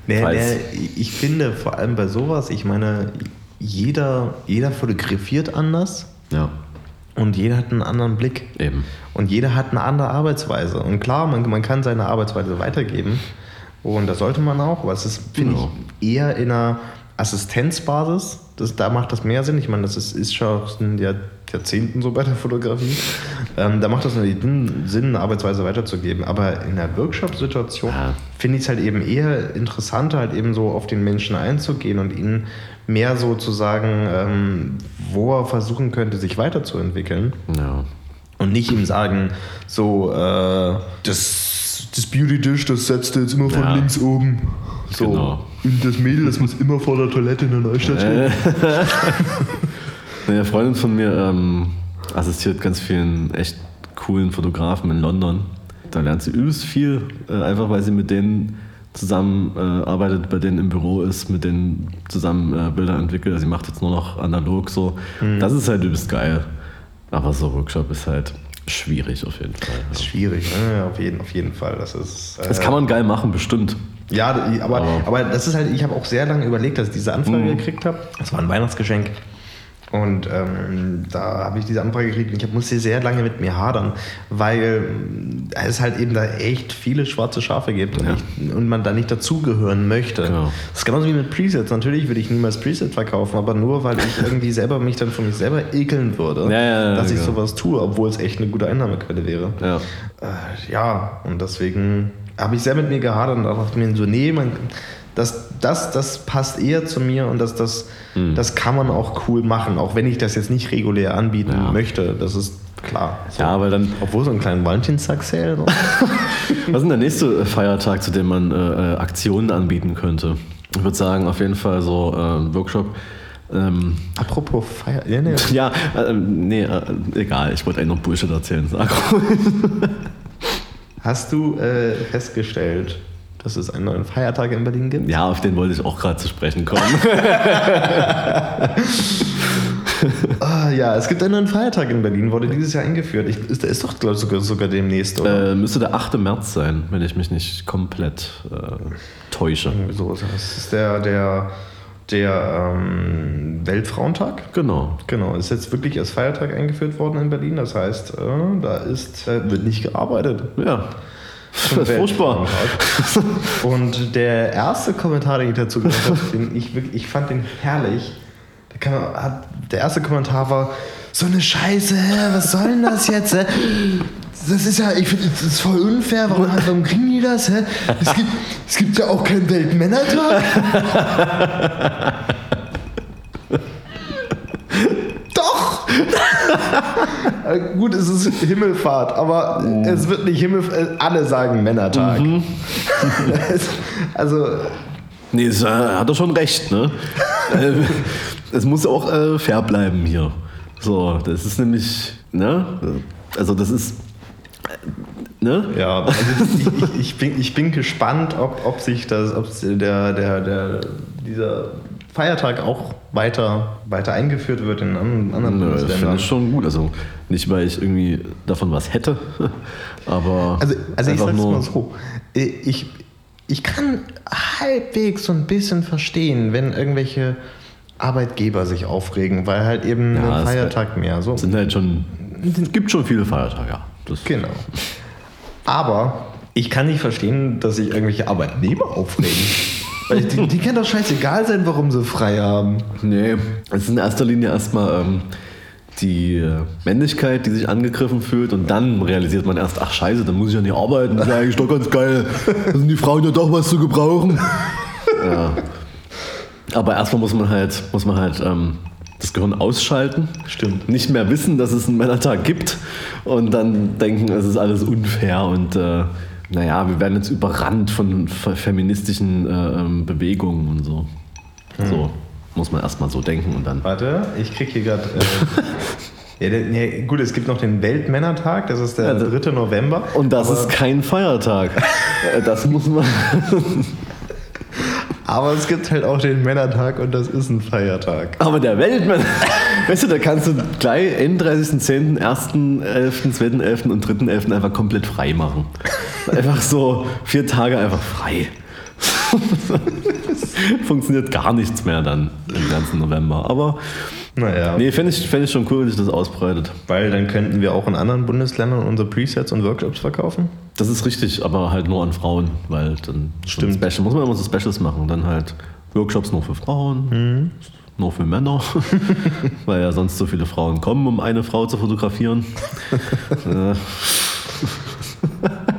Nee, nee, ich finde vor allem bei sowas, ich meine, jeder, jeder fotografiert anders ja, und jeder hat einen anderen Blick. eben. Und jeder hat eine andere Arbeitsweise. Und klar, man, man kann seine Arbeitsweise weitergeben. Und das sollte man auch, aber es ist, finde Genau. ich, eher in einer Assistenzbasis. Das, da macht das mehr Sinn. Ich meine, das ist, ist schon Jahr, Jahrzehnten so bei der Fotografie. Ähm, da macht das natürlich Sinn, eine Arbeitsweise weiterzugeben. Aber in der Workshop-Situation Ja. finde ich es halt eben eher interessanter, halt eben so auf den Menschen einzugehen und ihnen mehr so zu sagen, ähm, wo er versuchen könnte, sich weiterzuentwickeln. Ja. Und nicht ihm sagen, so, äh, das, das Beauty Dish, das setzt du jetzt immer von Ja. links oben. So. Genau. Und das Mädel, das muss immer vor der Toilette in der Neustadt stehen. Eine Freundin von mir ähm, assistiert ganz vielen echt coolen Fotografen in London. Da lernt sie übelst viel, äh, einfach weil sie mit denen zusammen äh, bei denen im Büro ist, mit denen zusammen äh, Bilder entwickelt. Also sie macht jetzt nur noch analog so. Das ist halt übelst geil. Aber so Workshop ist halt schwierig auf jeden Fall. Das ist Ja. schwierig, ne? auf, jeden, auf jeden Fall. Das ist. Äh, Das kann man geil machen, bestimmt. Ja, aber, Aber- aber das ist halt, ich habe auch sehr lange überlegt, dass ich diese Anfrage Mhm. gekriegt habe. Das war ein Weihnachtsgeschenk. Und ähm, da habe ich diese Anfrage gekriegt und ich musste sehr lange mit mir hadern, weil ähm, es halt eben da echt viele schwarze Schafe gibt und, Ja. ich, und man da nicht dazugehören möchte. Genau. Das ist genauso wie mit Presets. Natürlich würde ich niemals Preset verkaufen, aber nur weil ich irgendwie selber mich dann von mich selber ekeln würde, ja, ja, dass ich genau. sowas tue, obwohl es echt eine gute Einnahmequelle wäre. Ja. Äh, ja, und deswegen habe ich sehr mit mir gehadert und dachte mir so, nee, man, das, das, das passt eher zu mir und das, das, Hm. das kann man auch cool machen, auch wenn ich das jetzt nicht regulär anbieten Ja. möchte. Das ist klar. So. Ja, weil dann Obwohl so einen kleinen Valentinstag-Sale. Was ist denn der nächste Feiertag, zu dem man äh, äh, Aktionen anbieten könnte? Ich würde sagen, auf jeden Fall so äh, ein Workshop. Ähm, Apropos Feier. Ja, nee. ja, äh, nee, äh, egal, ich wollte eigentlich noch Bullshit erzählen. Sag. Hast du äh, festgestellt, dass es einen neuen Feiertag in Berlin gibt? ja, auf den wollte ich auch gerade zu sprechen kommen. Ah, ja, es gibt einen neuen Feiertag in Berlin, wurde dieses Jahr eingeführt. Ich, ist, der ist doch, glaube ich, sogar, sogar demnächst, oder? äh, müsste der 8. März sein, wenn ich mich nicht komplett äh, täusche. So das. Ist der, der, der ähm, Weltfrauentag. Genau. Genau, ist jetzt wirklich als Feiertag eingeführt worden in Berlin. Das heißt, äh, da ist, wird nicht gearbeitet. Ja. Das ist furchtbar. Und der erste Kommentar, den ich dazu gehört habe, den ich, wirklich, ich fand den herrlich. Der erste Kommentar war, so eine Scheiße, was soll denn das jetzt? Hä? Das ist ja, ich finde, das ist voll unfair. Warum, warum kriegen die das? Hä? Es, gibt, es gibt ja auch keinen Weltmännertag. Doch! Äh, Gut, es ist Himmelfahrt, aber es wird nicht Himmelfahrt. Alle sagen Männertag. Es- also, Nee, das, äh, hat er schon recht, ne? Äh, es muss auch äh, fair bleiben hier. So, das ist nämlich, ne? Also das ist, äh, ne? ja, also ich, ich, ich, bin, ich bin gespannt, ob, ob sich das, ob der, der, der, dieser Feiertag auch weiter, weiter eingeführt wird in anderen, Nö, das finde Bundesländern. ich schon gut. Also nicht, weil ich irgendwie davon was hätte, aber Also, also ich sag's mal so. Ich, ich kann halbwegs so ein bisschen verstehen, wenn irgendwelche Arbeitgeber sich aufregen, weil halt eben Ja, ein Feiertag mehr. So. es sind halt schon, es gibt schon viele Feiertage, ja. Das, Genau. Aber ich kann nicht verstehen, dass sich irgendwelche Arbeitnehmer aufregen. Weil die, die kann doch scheißegal sein, warum sie frei haben. Nee, es ist in erster Linie erstmal ähm, die äh, Männlichkeit, die sich angegriffen fühlt und dann realisiert man erst, ach scheiße, dann muss ich ja nicht arbeiten, das ist ja eigentlich doch ganz geil. Da sind die Frauen ja doch was zu gebrauchen. ja. Aber erstmal muss man halt, muss man halt ähm, das Gehirn ausschalten. Stimmt. Nicht mehr wissen, dass es einen Männertag gibt und dann denken, es ist alles unfair und äh, naja, wir werden jetzt überrannt von fe- feministischen äh, ähm, Bewegungen und so. So muss man erstmal so denken und dann. Warte, ich krieg hier gerade. Äh, ja, ja, gut, es gibt noch den Weltmännertag, das ist der Also- 3. November. Und das ist kein Feiertag. Äh, das muss man. aber es gibt halt auch den Männertag und das ist ein Feiertag. Aber der Weltmann, weißt du, da kannst du gleich 31.10., 1.11., 2.11. und 3.11. einfach komplett frei machen. Einfach so vier Tage einfach frei. Funktioniert gar nichts mehr dann im ganzen November. Aber Naja, nee, fände ich, fänd ich schon cool, wenn sich das ausbreitet. weil dann könnten wir auch in anderen Bundesländern unsere Presets und Workshops verkaufen. Das ist richtig, aber halt nur an Frauen, weil dann Stimmt. so Special, muss man immer so Specials machen. Dann halt Workshops nur für Frauen, nur für Männer, weil ja sonst so viele Frauen kommen, um eine Frau zu fotografieren. äh,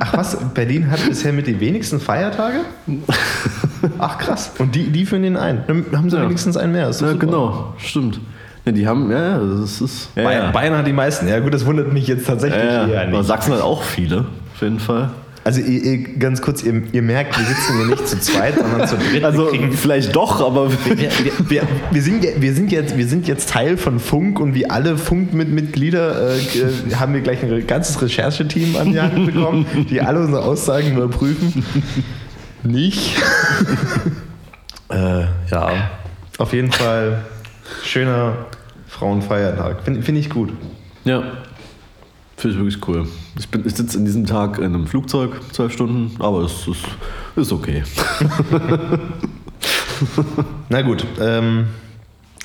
Ach was, Berlin hat bisher mit die wenigsten Feiertage? Ach krass. Und die, die führen den ein. Dann haben sie Ja. wenigstens einen mehr. Ja, super. genau, stimmt. Ja, die haben, ja, das ist. Ja, Bayern. Bayern hat die meisten. Ja gut, das wundert mich jetzt tatsächlich Ja, Aber. Sachsen hat auch viele, auf jeden Fall. Also ihr, ihr, ganz kurz, ihr, ihr merkt, wir sitzen hier nicht zu zweit, sondern zu dritt. Also vielleicht doch, aber wir, wir, wir, wir, sind, wir, sind jetzt, wir sind jetzt Teil von Funk und wie alle Funk-Mitglieder äh, äh, haben wir gleich ein ganzes Rechercheteam an die Hand bekommen, die alle unsere Aussagen überprüfen. Nicht. äh, ja, auf jeden Fall schöner Frauenfeiertag. Finde find ich gut. ja, finde ich wirklich cool. Ich, bin- ich sitze in diesem Tag in einem Flugzeug, zwölf Stunden, aber es ist, ist okay. Na gut, ähm,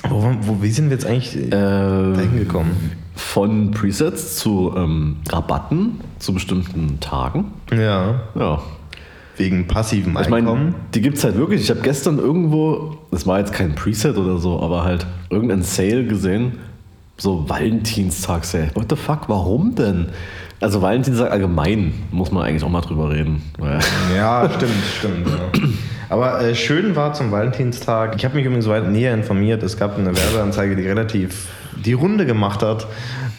wo, wo, wie sind wir jetzt eigentlich äh, dahin gekommen? Von Presets zu ähm, Rabatten zu bestimmten Tagen. Ja, Ja. wegen passivem Ich meine, Einkommen. die gibt es halt wirklich. Ich habe gestern irgendwo, das war jetzt kein Preset oder so, aber halt irgendein Sale gesehen, so Valentinstag-Sale. What the fuck, warum denn? Also Valentinstag allgemein muss man eigentlich auch mal drüber reden. Ja, stimmt, stimmt. Ja. Aber äh, schön war zum Valentinstag, ich habe mich übrigens weit näher informiert, es gab eine Werbeanzeige, die relativ die Runde gemacht hat,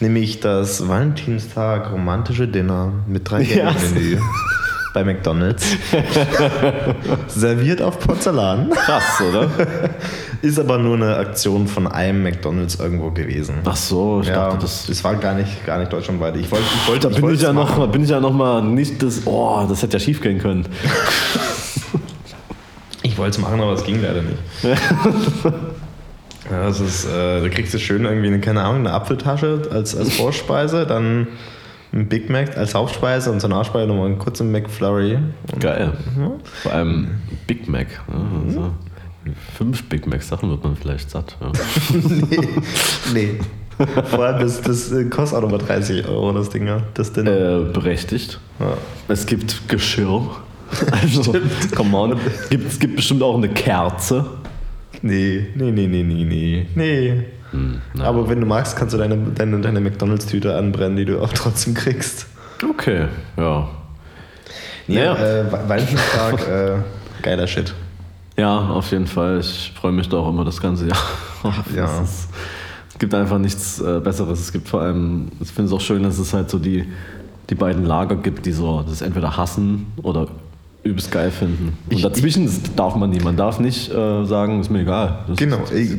nämlich das Valentinstag romantische Dinner mit drei Ja. Menü bei McDonalds. Serviert auf Porzellan. Krass, oder? Ist aber nur eine Aktion von einem McDonalds irgendwo gewesen. Ach so, ich ja, dachte, das. das war gar nicht, gar nicht deutschlandweit. Ich wollte, ich wollte, Da bin wollte ich, ja es noch, da bin ich ja noch mal nicht das. Oh, das hätte ja schief gehen können. Ich wollte es machen, aber es ging leider nicht. ja, das ist, äh, da kriegst du schön irgendwie eine, keine Ahnung, eine Apfeltasche als, als Vorspeise, dann ein Big Mac als Hauptspeise und zur Nachspeise nochmal einen kurzen McFlurry. Geil. Vor allem Big Mac. Ja, also fünf Big Mac Sachen wird man vielleicht satt. Ja. nee, nee. Vor allem, das, das äh, kostet auch nochmal 30 Euro, das Ding. ja. Das Dinner. Äh, berechtigt. Ja. Es gibt Geschirr. Also, come on. Gibt, es gibt bestimmt auch eine Kerze. Nee, nee, nee, nee, nee, nee. Nee. Hm, Aber wenn du magst, kannst du deine, deine, deine McDonalds-Tüte anbrennen, die du auch trotzdem kriegst. okay, ja. Nee, Ja. äh, Va- Valentinstag, äh, geiler Shit. Ja, auf jeden Fall. Ich freue mich da auch immer das ganze Jahr. Ja. Es, es gibt einfach nichts äh, Besseres. Es gibt vor allem, ich finde es auch schön, dass es halt so die, die beiden Lager gibt, die so das entweder hassen oder übelst geil finden. Und Ich- dazwischen das darf man nie. Man darf nicht äh, sagen, ist mir egal. Das Genau. Ist, ich-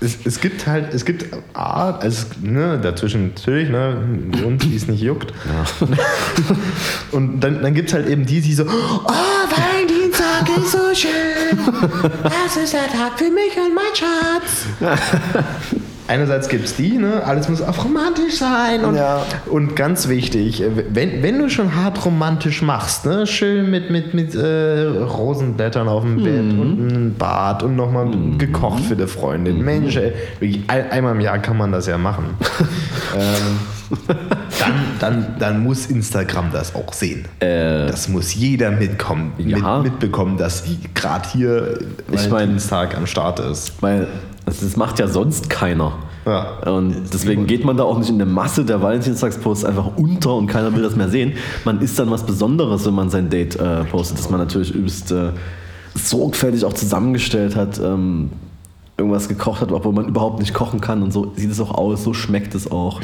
Es, es gibt halt, es gibt A, also ne, dazwischen natürlich, ne, und die es nicht juckt. Und dann, dann gibt es halt eben die, die so, oh, Valentinstag ist so schön. Das ist der Tag für mich und mein Schatz. Einerseits gibt es die, ne, alles muss auch romantisch sein. Und, Ja. und ganz wichtig, äh, wenn, wenn du schon hart romantisch machst, ne, schön mit, mit, mit äh, Rosenblättern auf dem Bett und ein Bad und nochmal gekocht für die Freundin. Mensch, ey, wirklich, ein, einmal im Jahr kann man das ja machen. ähm, dann, dann, dann muss Instagram das auch sehen. äh, Das muss jeder mitkommen, Ja. mit, mitbekommen, dass gerade hier Ich mein- Valentinstag am Start ist. weil also das macht ja sonst keiner. Ja. Und deswegen geht man da auch nicht in der Masse der Valentinstagsposts einfach unter und keiner will das mehr sehen. Man ist dann was Besonderes, wenn man sein Date äh, postet, das man natürlich übelst äh, sorgfältig auch zusammengestellt hat. Ähm, irgendwas gekocht hat, obwohl man überhaupt nicht kochen kann und so sieht es auch aus, so schmeckt es auch.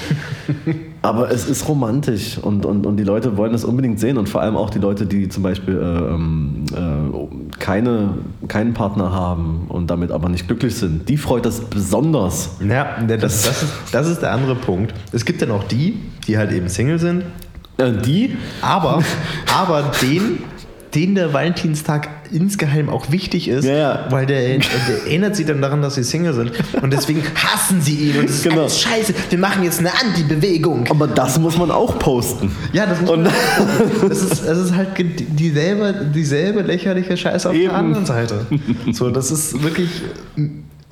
Aber es ist romantisch und, und, und die Leute wollen es unbedingt sehen und vor allem auch die Leute, die zum Beispiel äh, ähm, äh, keine, keinen Partner haben und damit aber nicht glücklich sind, die freut das besonders. Ja, das, das, ist, das ist der andere Punkt. Es gibt dann auch die, die halt eben Single sind, Äh, die, aber, aber den, den der Valentinstag insgeheim auch wichtig ist, Ja, ja. weil der, der erinnert sie dann daran, dass sie Single sind und deswegen hassen sie ihn und das ist Genau. scheiße. Wir machen jetzt eine Anti-Bewegung. aber das muss man auch posten. Ja, das, muss Und- man, das, ist, das ist halt dieselbe, dieselbe lächerliche Scheiße auf Eben. der anderen Seite. So, das ist wirklich.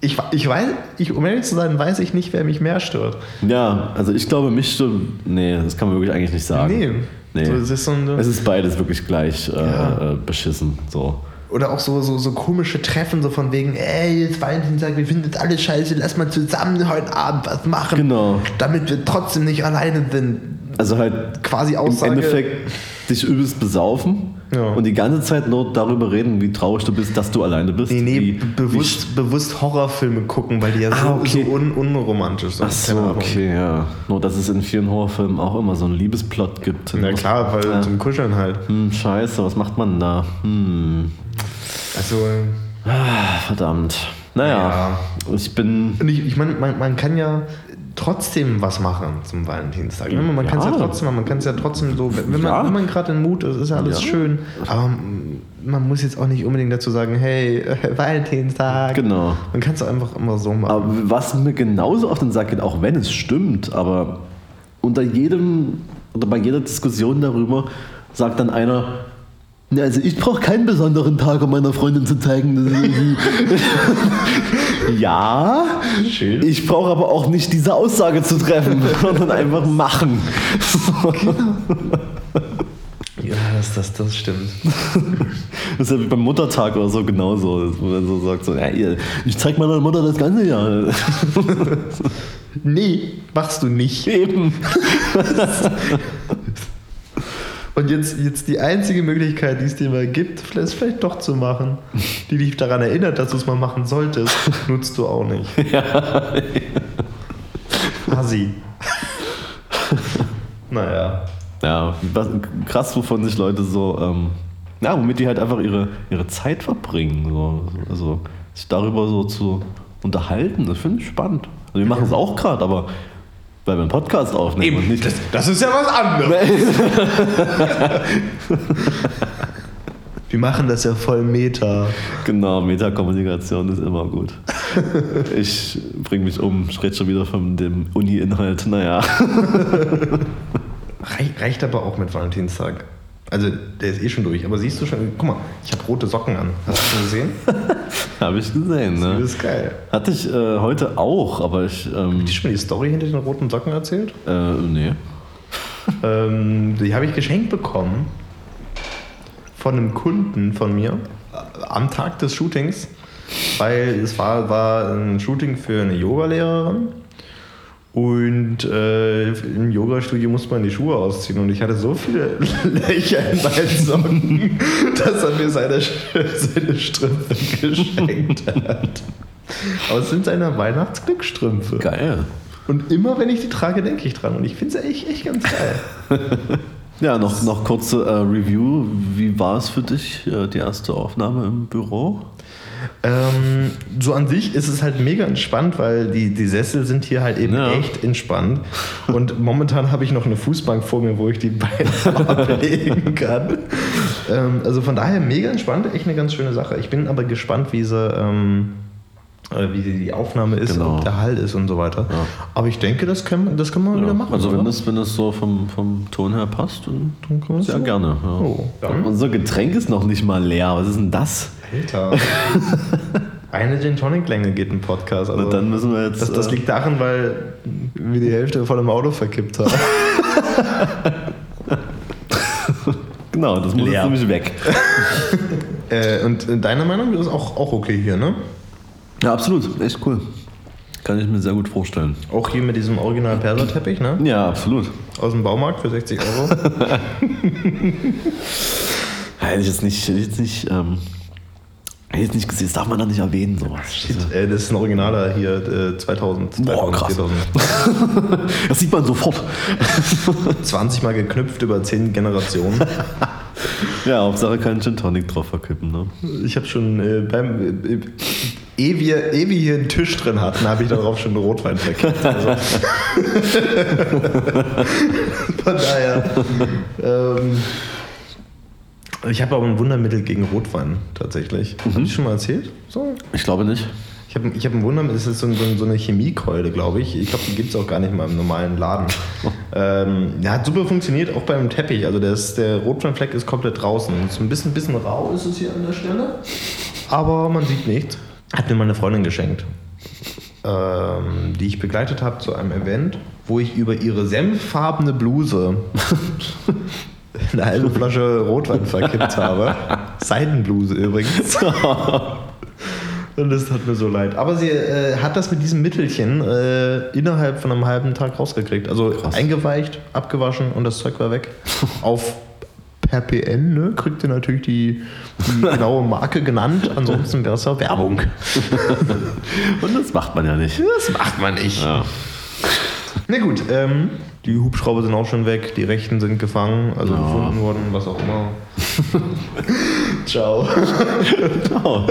Ich, ich weiß, ich, um ehrlich zu sein, weiß ich nicht, wer mich mehr stört. Ja, also ich glaube, mich stimmt. Nee, das kann man wirklich eigentlich nicht sagen. Nee. Nee. So, es ist so Es ist beides wirklich gleich äh, Ja. äh, beschissen. So. Oder auch so, so, so komische Treffen, so von wegen, ey, jetzt Valentinstag, wir finden das alles scheiße, lass mal zusammen heute Abend was machen. Genau. Damit wir trotzdem nicht alleine sind. Also halt Quasi im Aussage. Endeffekt dich übelst besaufen Ja. und die ganze Zeit nur darüber reden, wie traurig du bist, dass du alleine bist. Nee, nee, wie, be- bewusst, bewusst Horrorfilme gucken, weil die ja so, Ah, okay. so un, unromantisch sind. Ach so, okay, ja. Nur, dass es in vielen Horrorfilmen auch immer so einen Liebesplot gibt. Na klar, weil Ja. zum Kuscheln halt. Hm, scheiße, was macht man da? Hm, Also, ah, verdammt. Naja, ich bin. und ich, ich meine, man, man kann ja trotzdem was machen zum Valentinstag. Ne? Man kann es ja Ja. trotzdem machen, man kann es ja trotzdem so, wenn man, Ja. man gerade in Mut ist, ist ja alles Ja. schön. Aber man muss jetzt auch nicht unbedingt dazu sagen, hey, Valentinstag. Genau. Man kann es einfach immer so machen. Aber was mir genauso auf den Sack geht, auch wenn es stimmt, aber unter jedem oder bei jeder Diskussion darüber sagt dann einer, "Na, also ich brauche keinen besonderen Tag, um meiner Freundin zu zeigen. dass ich irgendwie-" ja, Schön. ich brauche aber auch nicht diese Aussage zu treffen, sondern einfach machen. Ja, das, das, das stimmt. Das ist ja wie beim Muttertag oder so genauso, wo man so sagt, so, ja, ihr- ich zeig meiner Mutter das ganze Jahr. Nee, machst du nicht. Eben. Und jetzt, jetzt die einzige Möglichkeit, die es dir mal gibt, vielleicht, vielleicht doch zu machen, die dich daran erinnert, dass du es mal machen solltest, nutzt du auch nicht. Assi. naja. Ja, krass, wovon sich Leute so, ähm, ja, womit die halt einfach ihre, ihre Zeit verbringen. So. Also sich darüber so zu unterhalten, das finde ich spannend. Also wir machen es auch gerade, aber weil wir einen Podcast aufnehmen und nicht. Das, das ist ja was anderes. Wir machen das ja voll Meta. genau, Metakommunikation ist immer gut. Ich bringe mich um, ich rede schon wieder von dem Uni-Inhalt. Naja, Rei- Reicht aber auch mit Valentinstag. Also, der ist eh schon durch. Aber siehst du schon, guck mal, ich habe rote Socken an. Hast du schon gesehen? habe ich gesehen. Das Ne? ist geil. Hatte ich äh, heute auch, aber ich. Ähm, Hast du schon mal die Story hinter den roten Socken erzählt? äh, nee. Ähm, die habe ich geschenkt bekommen von einem Kunden von mir äh, am Tag des Shootings, weil es war, war ein Shooting für eine Yogalehrerin und äh, im Yogastudio musste man die Schuhe ausziehen und ich hatte so viele Löcher in meinen Socken, dass er mir seine, seine Strümpfe geschenkt hat. Aber es sind seine Weihnachtsglückstrümpfe. Geil. Und immer wenn ich die trage, denke ich dran. Und ich finde es echt, echt ganz geil. Ja, noch, noch kurze äh, Review. Wie war es für dich, äh, die erste Aufnahme im Büro? Ähm, so an sich ist es halt mega entspannt, weil die, die Sessel sind hier halt eben Ja. echt entspannt. Und momentan habe ich noch eine Fußbank vor mir, wo ich die Beine ablegen kann. Ähm, also von daher mega entspannt, echt eine ganz schöne Sache. Ich bin aber gespannt, wie sie. Ähm, äh, wie die Aufnahme ist, Genau. ob der Halt ist und so weiter. Ja. Aber ich denke, das können, wir- das können wir wieder machen. also wenn das, wenn das so vom, vom Ton her passt, dann, Dann können wir sehr so- gerne. Ja. Oh. Unser Getränk ist noch nicht mal leer. Was ist denn das? Alter. Eine Gin Tonic Länge geht ein Podcast. Also dann müssen wir jetzt. das, das äh, liegt daran, weil wir die Hälfte von dem Auto verkippt haben. genau, das muss leer. jetzt nämlich weg. äh, und in deiner Meinung ist auch, auch okay hier, ne? Ja, absolut. Echt cool. Kann ich mir sehr gut vorstellen. Auch hier mit diesem original Perserteppich, ne? Ja, absolut. Aus dem Baumarkt für 60 Euro. Hätte ich jetzt nicht, hätte ich jetzt nicht ähm, Jetzt nicht gesehen, das darf man da nicht erwähnen, sowas. Shit, äh, das ist ein Originaler hier, äh, 2000, Boah, krass. 2000. Das sieht man sofort. 20 Mal geknüpft über 10 Generationen. Ja, Hauptsache keinen Gin Tonic drauf verkippen, ne? Ich habe schon äh, beim. Äh, ehe, wir, ehe wir hier einen Tisch drin hatten, habe ich darauf schon einen Rotwein verkippt. Also. Von daher. Ähm, ich habe aber ein Wundermittel gegen Rotwein tatsächlich. Habe ich schon mal erzählt? So. Ich glaube nicht. Ich habe ich hab ein Wundermittel, das ist so, so, so eine Chemiekeule, glaube ich. Ich glaube, die gibt es auch gar nicht mal im normalen Laden. ähm, ja, hat super funktioniert, auch beim Teppich. Also das, der Rotweinfleck ist komplett draußen. So ein bisschen, bisschen rau ist es hier an der Stelle. Aber man sieht nichts. Hat mir meine Freundin geschenkt. Ähm, die ich begleitet habe zu einem Event, wo ich über ihre senffarbene Bluse eine halbe Flasche Rotwein verkippt habe. Seidenbluse übrigens. Und das hat mir so leid. Aber sie äh, hat das mit diesem Mittelchen äh, innerhalb von einem halben Tag rausgekriegt. Also Krass. eingeweicht, abgewaschen und das Zeug war weg. Auf per PN, ne? Kriegt ihr natürlich die, die genaue Marke genannt. Ansonsten wäre es ja Werbung. Und das macht man ja nicht. Das macht man nicht. Ja. Na gut, ähm, die Hubschrauber sind auch schon weg, die Rechten sind gefangen, also Ja. gefunden worden, was auch immer. Ciao. Oh.